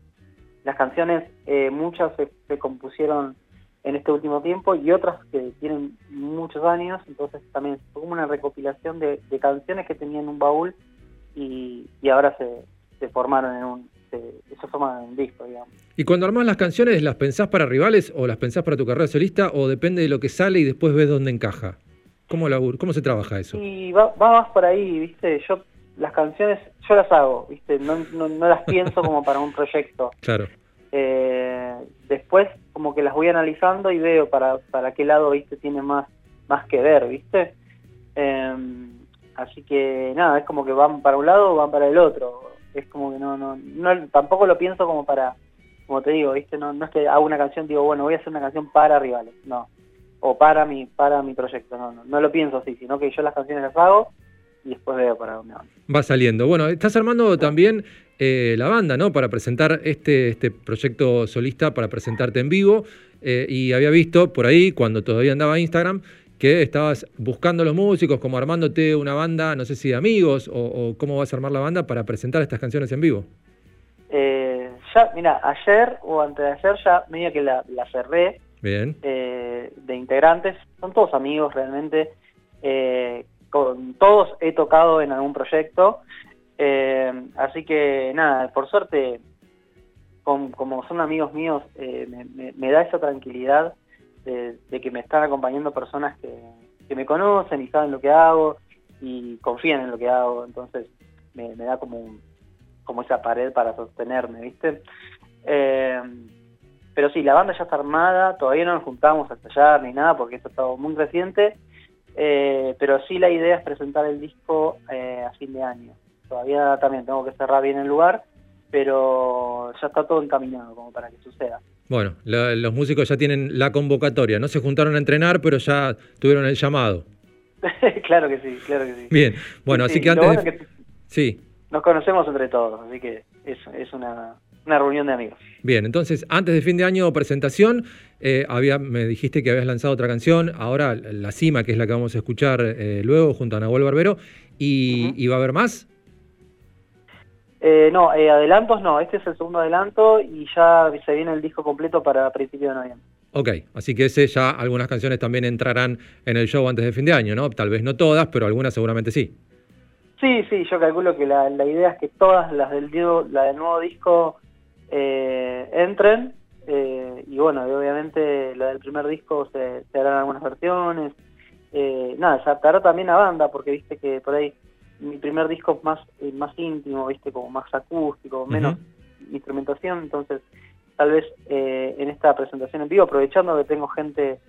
Speaker 17: Las canciones, eh, muchas se, compusieron en este último tiempo y otras que tienen muchos años, entonces también fue como una recopilación de, de canciones que tenía en un baúl y ahora se, se formaron en un se, se formaron en un disco, digamos.
Speaker 1: ¿Y cuando armás las canciones, las pensás para rivales o las pensás para tu carrera solista o depende de lo que sale y después ves dónde encaja? ¿Cómo, labur- cómo se trabaja eso?
Speaker 17: Y va, va más por ahí, ¿viste? Yo las canciones, yo las hago, ¿viste? No, no, no las pienso como para un proyecto.
Speaker 1: Claro.
Speaker 17: Eh, después como que las voy analizando y veo para, para qué lado, ¿viste? Tiene más, más que ver, ¿viste? Eh, así que nada, es como que van para un lado o van para el otro. Es como que no, no, no, tampoco lo pienso como para, como te digo, ¿viste? No, no es que hago una canción, digo, bueno, voy a hacer una canción para rivales, no. O para mi, para mi proyecto, no, no, no lo pienso así, sino que yo las canciones las hago y después veo para dónde van.
Speaker 1: Va saliendo. Bueno, estás armando también eh, la banda, ¿no? Para presentar este, este proyecto solista, para presentarte en vivo. Eh, y había visto por ahí, cuando todavía andaba Instagram, que estabas buscando los músicos, como armándote una banda, no sé si de amigos, o, o cómo vas a armar la banda para presentar estas canciones en vivo.
Speaker 17: Eh, ya, mira, ayer o antes de ayer ya medio que la, la cerré
Speaker 1: Bien.
Speaker 17: eh, de integrantes, son todos amigos realmente, eh, con todos he tocado en algún proyecto, eh, así que nada, por suerte, con- como son amigos míos, me, me- me da esa tranquilidad de, que me están acompañando personas que, me conocen y saben lo que hago y confían en lo que hago, entonces me, da como como esa pared para sostenerme, ¿viste? Eh, pero sí, la banda ya está armada, todavía no nos juntamos a ensayar ni nada porque esto está muy reciente, eh, pero sí la idea es presentar el disco eh, a fin de año. Todavía también tengo que cerrar bien el lugar, pero ya está todo encaminado como para que suceda.
Speaker 1: Bueno, la- los músicos ya tienen la convocatoria. No se juntaron a entrenar, pero ya tuvieron el llamado.
Speaker 17: claro que sí, claro que sí.
Speaker 1: Bien, bueno,
Speaker 17: Sí,
Speaker 1: así
Speaker 17: sí,
Speaker 1: que antes
Speaker 17: bueno
Speaker 1: de...
Speaker 17: que
Speaker 1: Sí,
Speaker 17: nos conocemos entre todos, así que es, es una, una reunión de amigos.
Speaker 1: bien. Entonces, antes de fin de año, presentación. eh, había, me dijiste que habías lanzado otra canción. Ahora, La Cima, que es la que vamos a escuchar eh, luego junto a Nahuel Barbero. Y, ¿y va a haber más?
Speaker 17: Eh, no, eh, adelantos no, este es el segundo adelanto y ya se viene el disco completo para principio de noviembre.
Speaker 1: Ok, así que ese ya algunas canciones también entrarán en el show antes de fin de año, ¿no? Tal vez no todas, pero algunas seguramente sí.
Speaker 17: Sí, sí, yo calculo que la, la idea es que todas las del, la del nuevo disco eh, entren eh, y bueno, y obviamente la del primer disco se, se harán algunas versiones. Eh, nada, se adaptará también a banda porque viste que por ahí mi primer disco es más, eh, más íntimo, viste, como más acústico, menos instrumentación, entonces tal vez eh, en esta presentación en vivo, aprovechando que tengo gente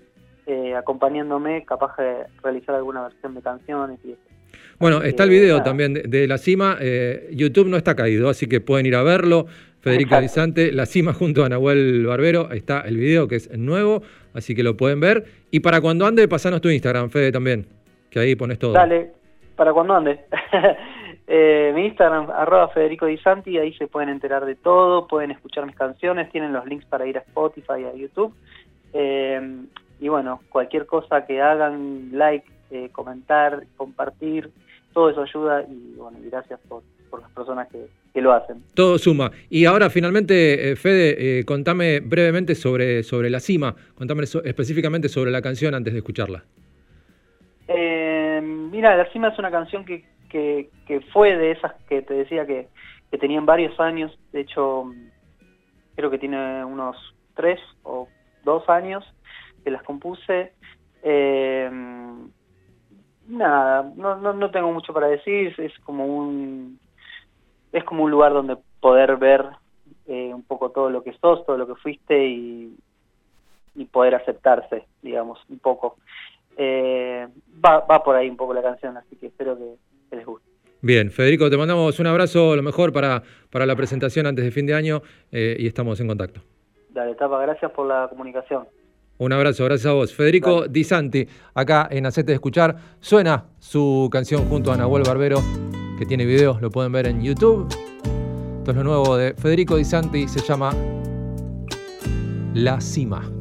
Speaker 17: eh, acompañándome, capaz de realizar alguna versión de canciones y eso.
Speaker 1: Bueno, está el
Speaker 17: que,
Speaker 1: video también de, de La Cima. eh, YouTube no está caído, así que pueden ir a verlo. Federica Dizante, La Cima junto a Nahuel Barbero. Está el video que es nuevo, así que lo pueden ver. Y para cuando ande, pasanos tu Instagram, Fede, también, que ahí pones todo.
Speaker 17: Dale, para cuando ande. Eh, mi Instagram, arroba Federico Di Santi, ahí se pueden enterar de todo, pueden escuchar mis canciones, tienen los links para ir a Spotify, a YouTube. Eh, y bueno, cualquier cosa que hagan, like, eh, comentar, compartir, todo eso ayuda y bueno, gracias por, por las personas que, que lo hacen.
Speaker 1: Todo suma. Y ahora, finalmente, eh, Fede, eh, contame brevemente sobre, sobre La Cima. Contame so- específicamente sobre la canción antes de escucharla.
Speaker 17: Eh, mira, La Cima es una canción que, fue de esas que te decía que, tenían varios años. De hecho, mm, creo que tiene unos tres o dos años que las compuse. Eh, nada, no, no, no tengo mucho para decir. Es como un es como un lugar donde poder ver eh, un poco todo lo que sos, todo lo que fuiste y poder aceptarse, digamos, un poco. Eh, va, va por ahí un poco la canción, así que espero que, que les guste.
Speaker 1: Bien, Federico, te mandamos un abrazo, lo mejor para, para la presentación antes de fin de año eh, y estamos en contacto.
Speaker 17: Dale, Tapa, gracias por la comunicación.
Speaker 1: Un abrazo, gracias a vos. Federico Di Santi, acá en Hacete de Escuchar, suena su canción junto a Nahuel Barbero, que tiene videos, lo pueden ver en YouTube. Esto es lo nuevo de Federico Di Santi, se llama La Cima.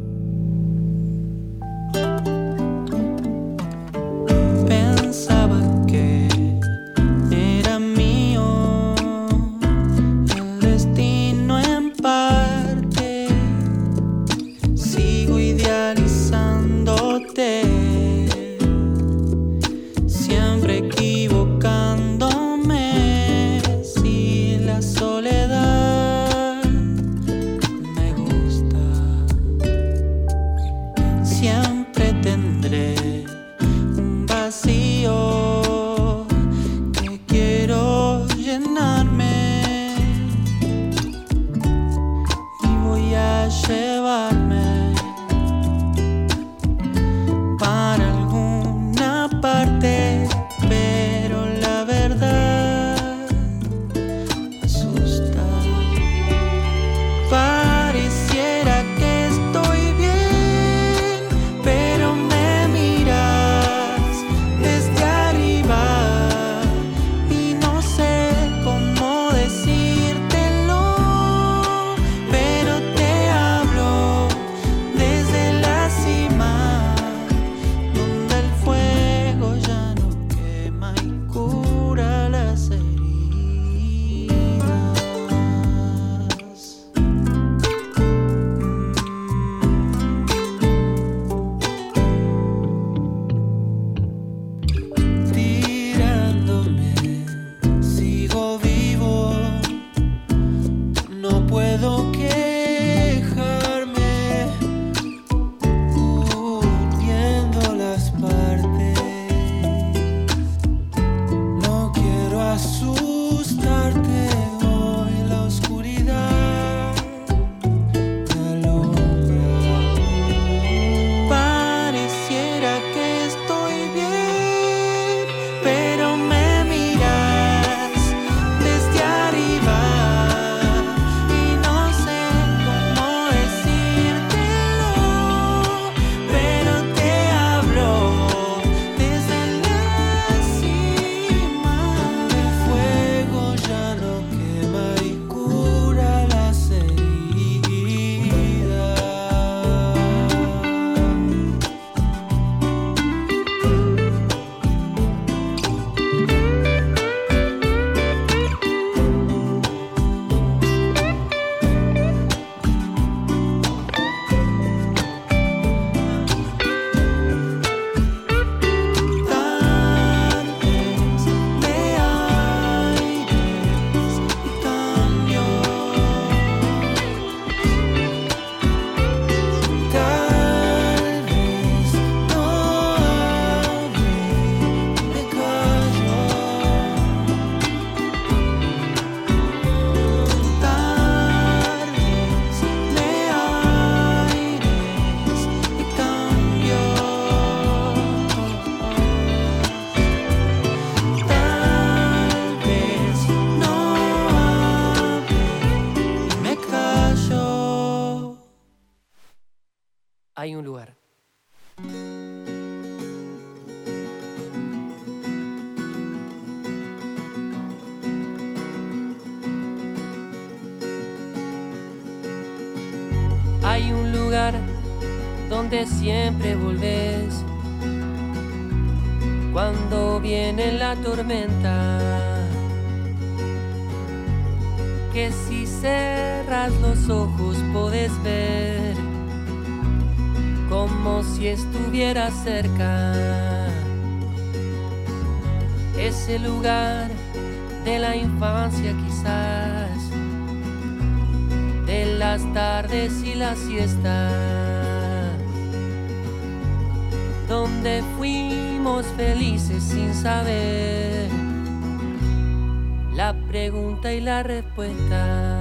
Speaker 7: Respuesta.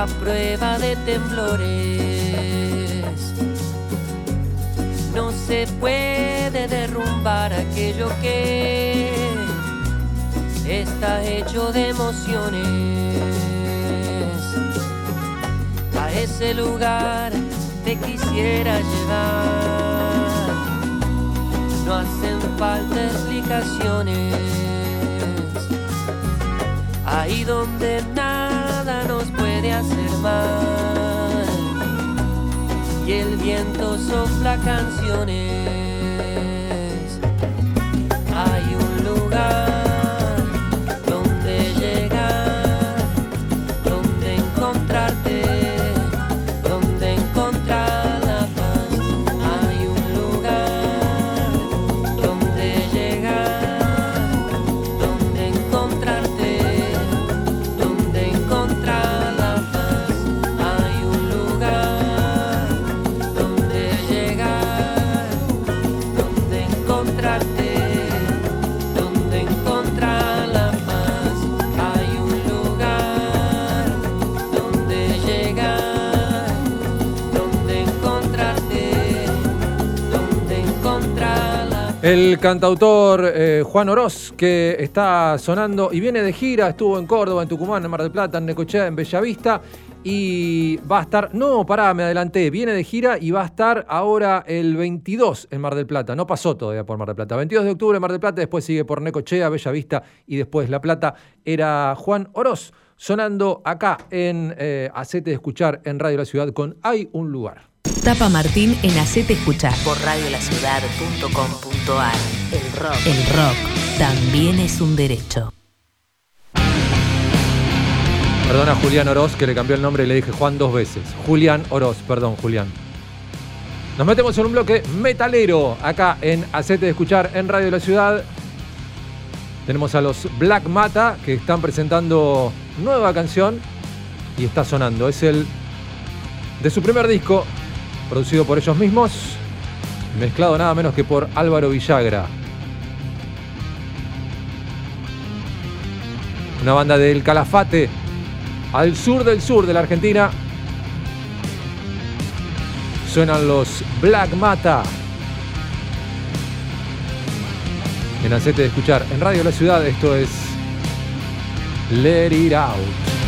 Speaker 7: Esa prueba de temblores. No se puede derrumbar aquello que está hecho de emociones. A ese lugar te quisiera llevar no hacen falta explicaciones. Ahí donde y el viento sopla canciones.
Speaker 1: El cantautor eh, Juan Oroz, que está sonando y viene de gira, estuvo en Córdoba, en Tucumán, en Mar del Plata, en Necochea, en Bellavista. Y va a estar, no, pará, me adelanté, viene de gira y va a estar ahora el 22 en Mar del Plata. No pasó todavía por Mar del Plata. 22 de octubre en Mar del Plata, después sigue por Necochea, Bellavista y después La Plata. Era Juan Oroz sonando acá en eh, Hacete Escuchar en Radio La Ciudad con Hay un lugar.
Speaker 4: Tapa Martín en Hacete Escuchar por radiolaciudad.com.ar. El rock. El rock también es un derecho.
Speaker 1: Perdona a Julián Oroz, que le cambió el nombre y le dije Juan dos veces. Julián Oroz, perdón, Julián. Nos metemos en un bloque metalero acá en Hacete de Escuchar en Radio La Ciudad. Tenemos a los Black Mata que están presentando nueva canción y está sonando. Es el de su primer disco, producido por ellos mismos, mezclado nada menos que por Álvaro Villagra. Una banda del Calafate, al sur del sur de la Argentina. Suenan los Black Mata. En Hacete de Escuchar en Radio La Ciudad, esto es Let It Out.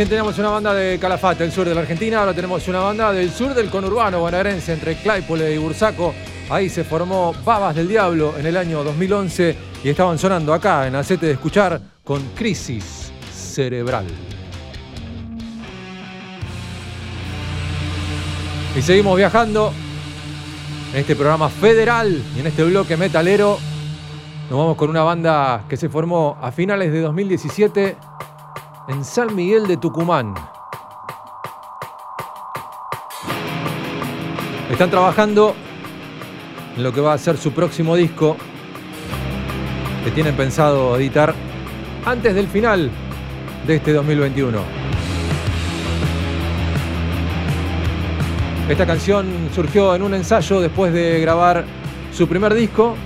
Speaker 1: Recién teníamos una banda de Calafate, del sur de la Argentina, ahora tenemos una banda del sur del conurbano bonaerense, entre Claypole y Bursaco. Ahí se formó Babas del Diablo en el año 2011 y estaban sonando acá en Acete de Escuchar con Crisis Cerebral. Y seguimos viajando en este programa federal y en este bloque metalero. Nos vamos con una banda que se formó a finales de 2017 en San Miguel de Tucumán. Están trabajando en lo que va a ser su próximo disco que tienen pensado editar antes del final de este 2021. Esta canción surgió en un ensayo después de grabar su primer disco,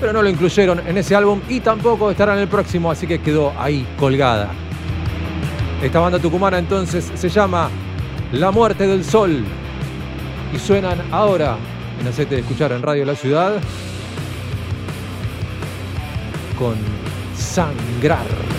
Speaker 1: pero no lo incluyeron en ese álbum y tampoco estará en el próximo, así que quedó ahí colgada. Esta banda tucumana entonces se llama La Muerte del Sol y suenan ahora en aceite de escuchar en Radio La Ciudad con Sangrar.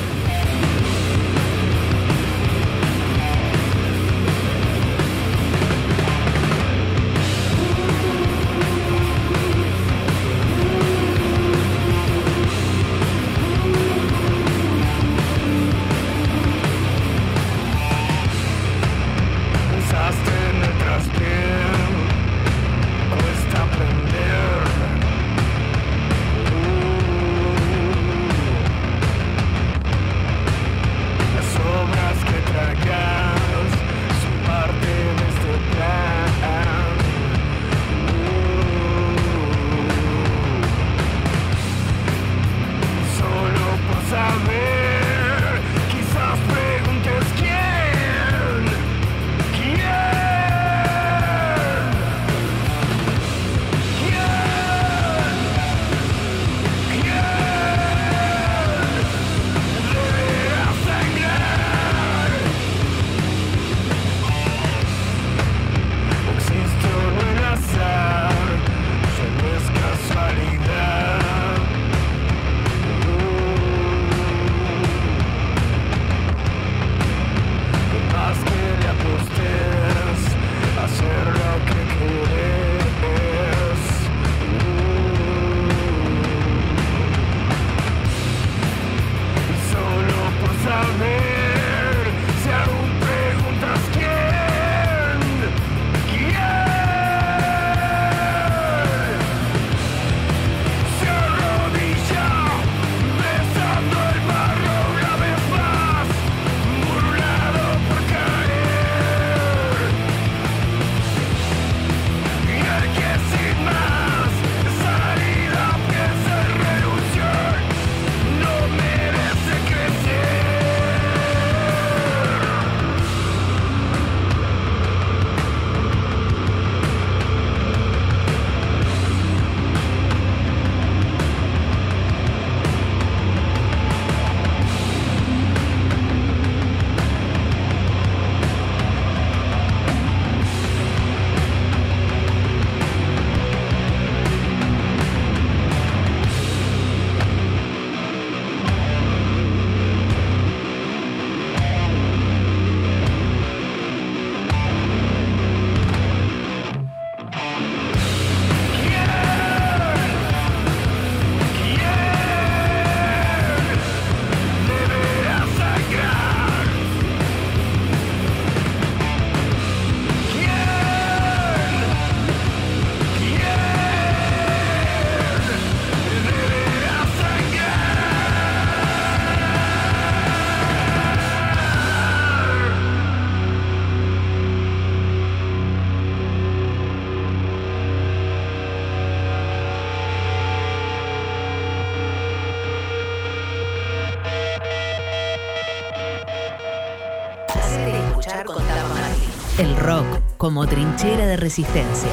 Speaker 18: El
Speaker 4: rock como trinchera de resistencia.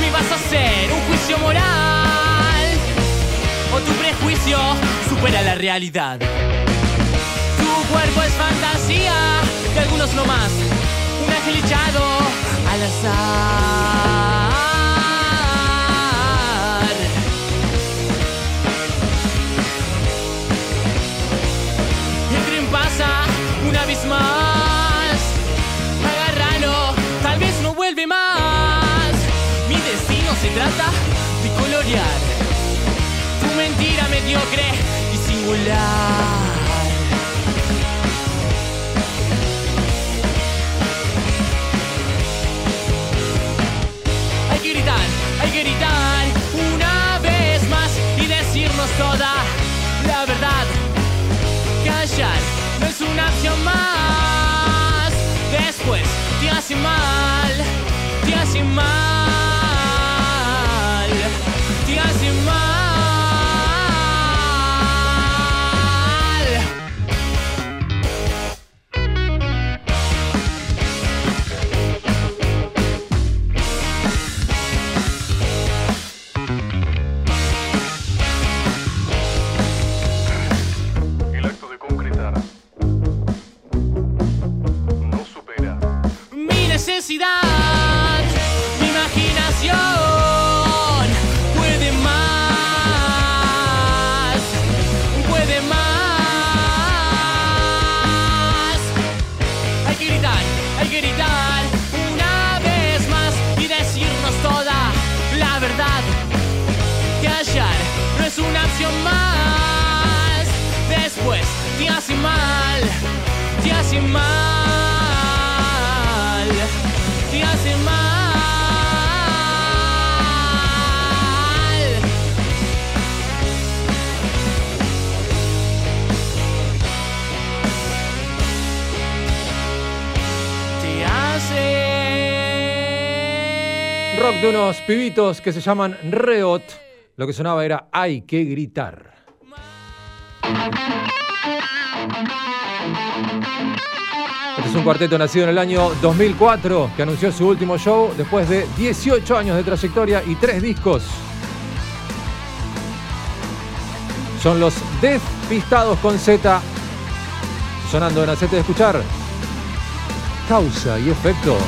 Speaker 7: Me vas a hacer un juicio moral o tu prejuicio supera la realidad. Tu cuerpo es fantasía de algunos no más, un ángel echado al azar. El tren pasa una vez más, agárralo, tal vez no vuelve más. Mi destino se trata de colorear tu mentira mediocre y singular. Que gritar una vez más y decirnos toda la verdad. Callar no es una acción más. Después te hace mal, te hace mal,
Speaker 1: pibitos que se llaman Reot. Lo que sonaba era Hay que gritar. Este es un cuarteto nacido en el año 2004 que anunció su último show después de 18 años de trayectoria y 3 discos. Son los Despistados con Z, sonando en Hacete de Escuchar. Causa y efecto.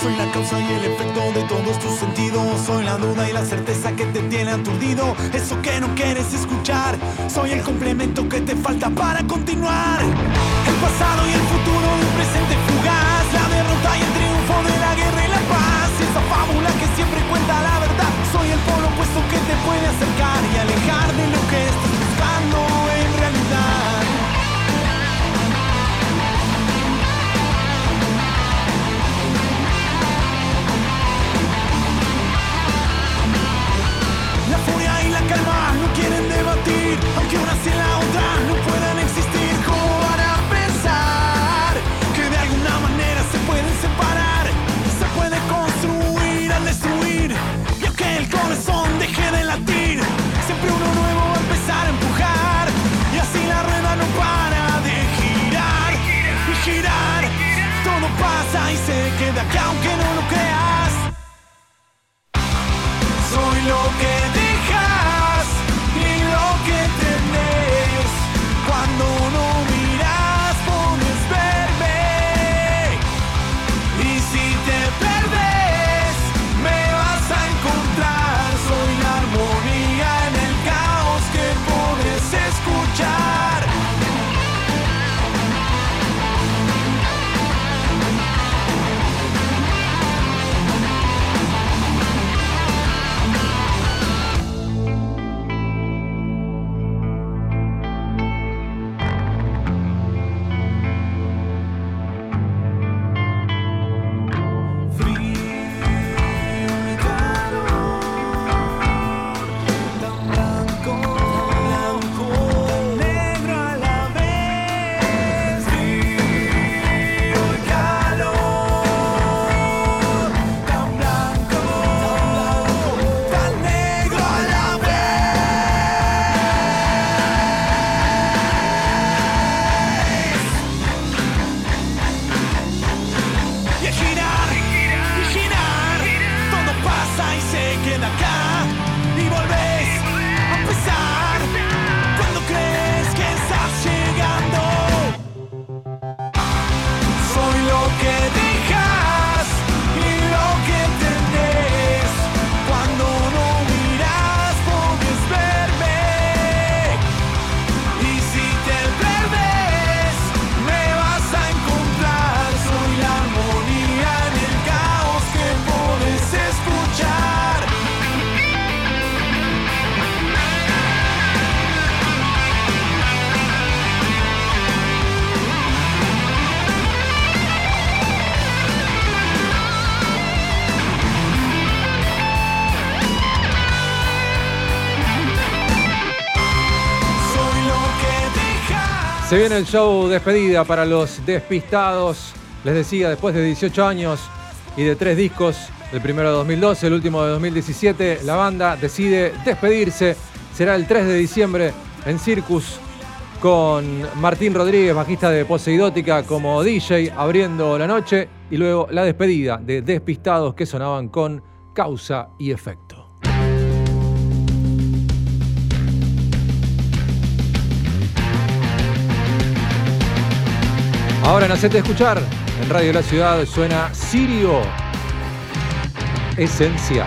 Speaker 19: Soy la causa y el efecto de todos tus sentidos. Soy la duda y la certeza que te tiene aturdido. Eso que no quieres escuchar. Soy el complemento que te falta para continuar. El pasado y el futuro un presente fugaz. La derrota y el triunfo de la guerra y la paz. Esa fábula que siempre cuenta la verdad. Soy el polo opuesto que te puede acercar y alejar de lo que estás Se
Speaker 5: viene el show despedida para los despistados. Les decía, después de 18 años y de tres discos, el primero de 2012, el último de 2017, la banda decide despedirse. Será el 3 de diciembre en Circus con Martín Rodríguez, bajista de Poseidótica, como DJ abriendo la noche y luego la despedida de Despistados que sonaban con causa y efecto. Ahora en Hacete Escuchar, en Radio La Ciudad suena Sirio Esencia.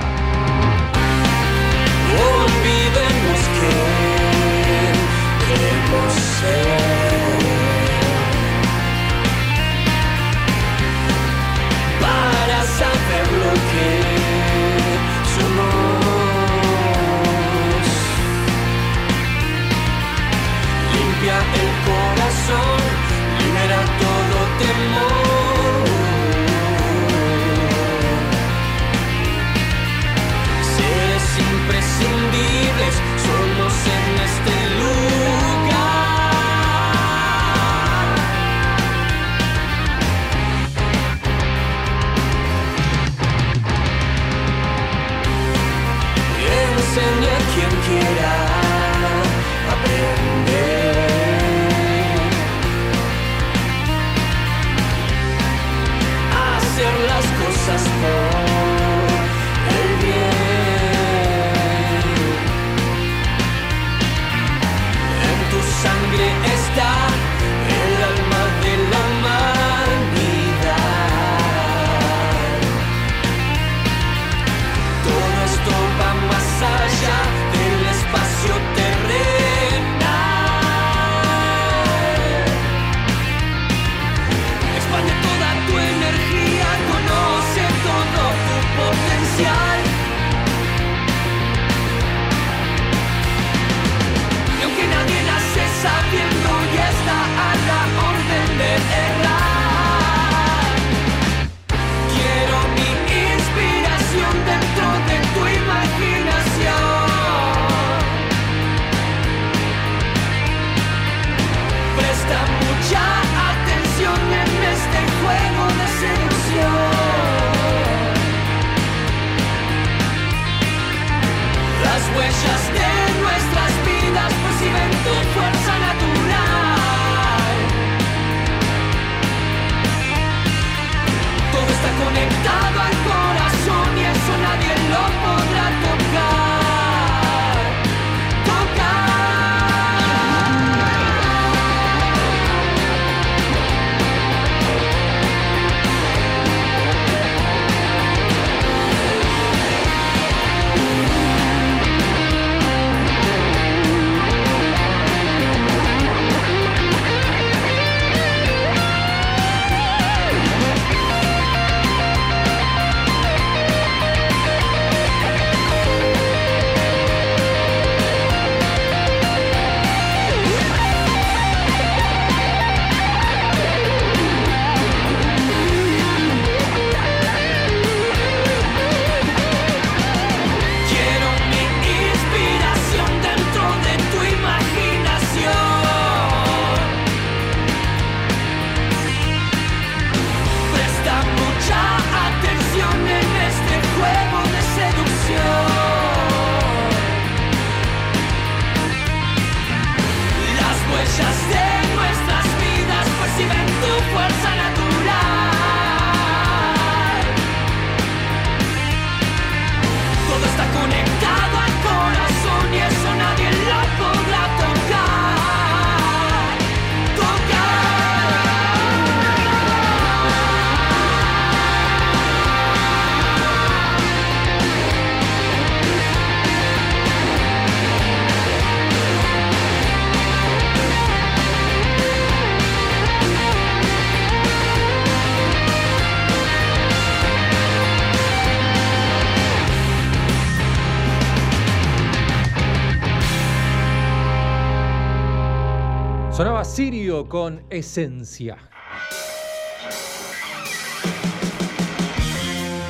Speaker 5: Con Esencia.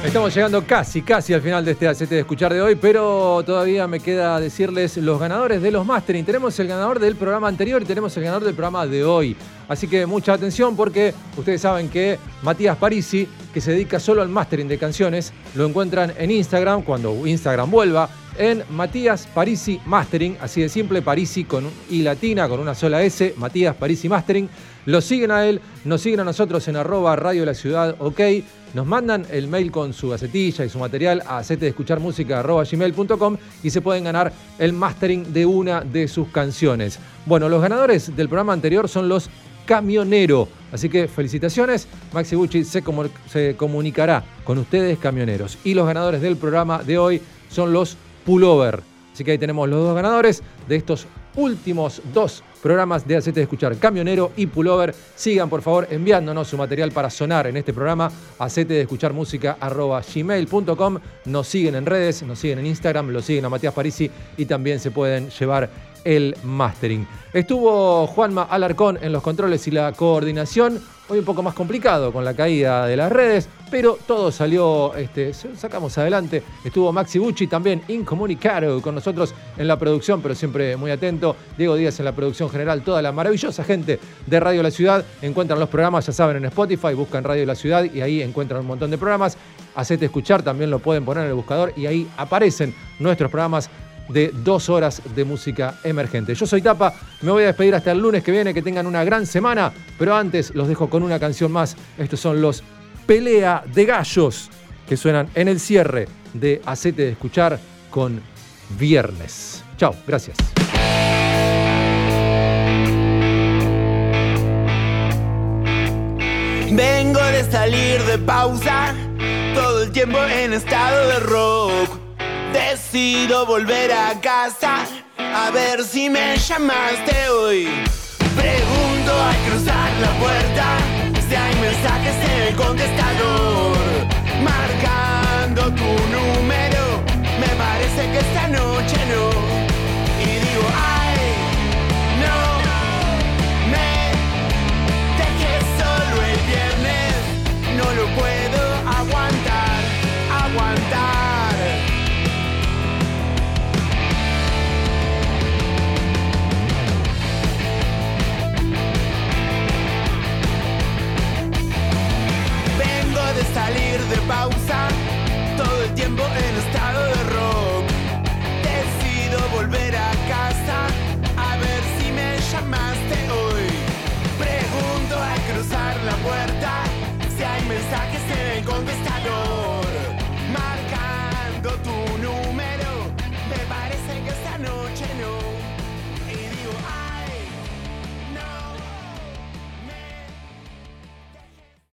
Speaker 1: Estamos llegando casi, casi al final de este ACT de escuchar de hoy, pero todavía me queda decirles los ganadores de los mastering. Tenemos el ganador del programa anterior y tenemos el ganador del programa de hoy. Así que mucha atención porque ustedes saben que Matías Parisi, que se dedica solo al mastering de canciones, lo encuentran en Instagram cuando Instagram vuelva en Matías Parisi Mastering, así de simple, Parisi con I latina, con una sola S, Matías Parisi Mastering. Lo siguen a él, nos siguen a nosotros en arroba Radio La Ciudad, ok. Nos mandan el mail con su gacetilla y su material a gmail.com y se pueden ganar el mastering de una de sus canciones. Bueno, los ganadores del programa anterior son los Camionero. Así que felicitaciones, Maxi Bucci se, se comunicará con ustedes, camioneros. Y los ganadores del programa de hoy son los Pullover. Así que ahí tenemos los dos ganadores de estos últimos dos programas de Hacete de Escuchar, Camionero y Pullover. Sigan, por favor, enviándonos su material para sonar en este programa, Hacete de Escuchar Música, gmail.com. Nos siguen en redes, nos siguen en Instagram, lo siguen a Matías Parisi y también se pueden llevar el mastering. Estuvo Juanma Alarcón en los controles y la coordinación. Hoy un poco más complicado con la caída de las redes, pero todo salió, este, sacamos adelante. Estuvo Maxi Bucci también incomunicado con nosotros en la producción, pero siempre muy atento. Diego Díaz en la producción general, toda la maravillosa gente de Radio La Ciudad. Encuentran los programas, ya saben, en Spotify, buscan Radio La Ciudad y ahí encuentran un montón de programas. Hacete escuchar, también lo pueden poner en el buscador y ahí aparecen nuestros programas de dos horas de música emergente. Yo soy Tapa, me voy a despedir hasta el lunes que viene, que tengan una gran semana, pero antes los dejo con una canción más. Estos son los Pelea de Gallos, que suenan en el cierre de Hacete de Escuchar con Viernes. Chao, gracias.
Speaker 7: Vengo de salir de pausa, todo el tiempo en estado de rock. Decido volver a casa a ver si me llamaste hoy. Pregunto al cruzar la puerta si hay mensajes en el contestador. Marcando tu número, me parece que esta noche no.
Speaker 8: Y digo, ay, no, me dejé solo el viernes, no lo puedo. salir de pausa, todo el tiempo es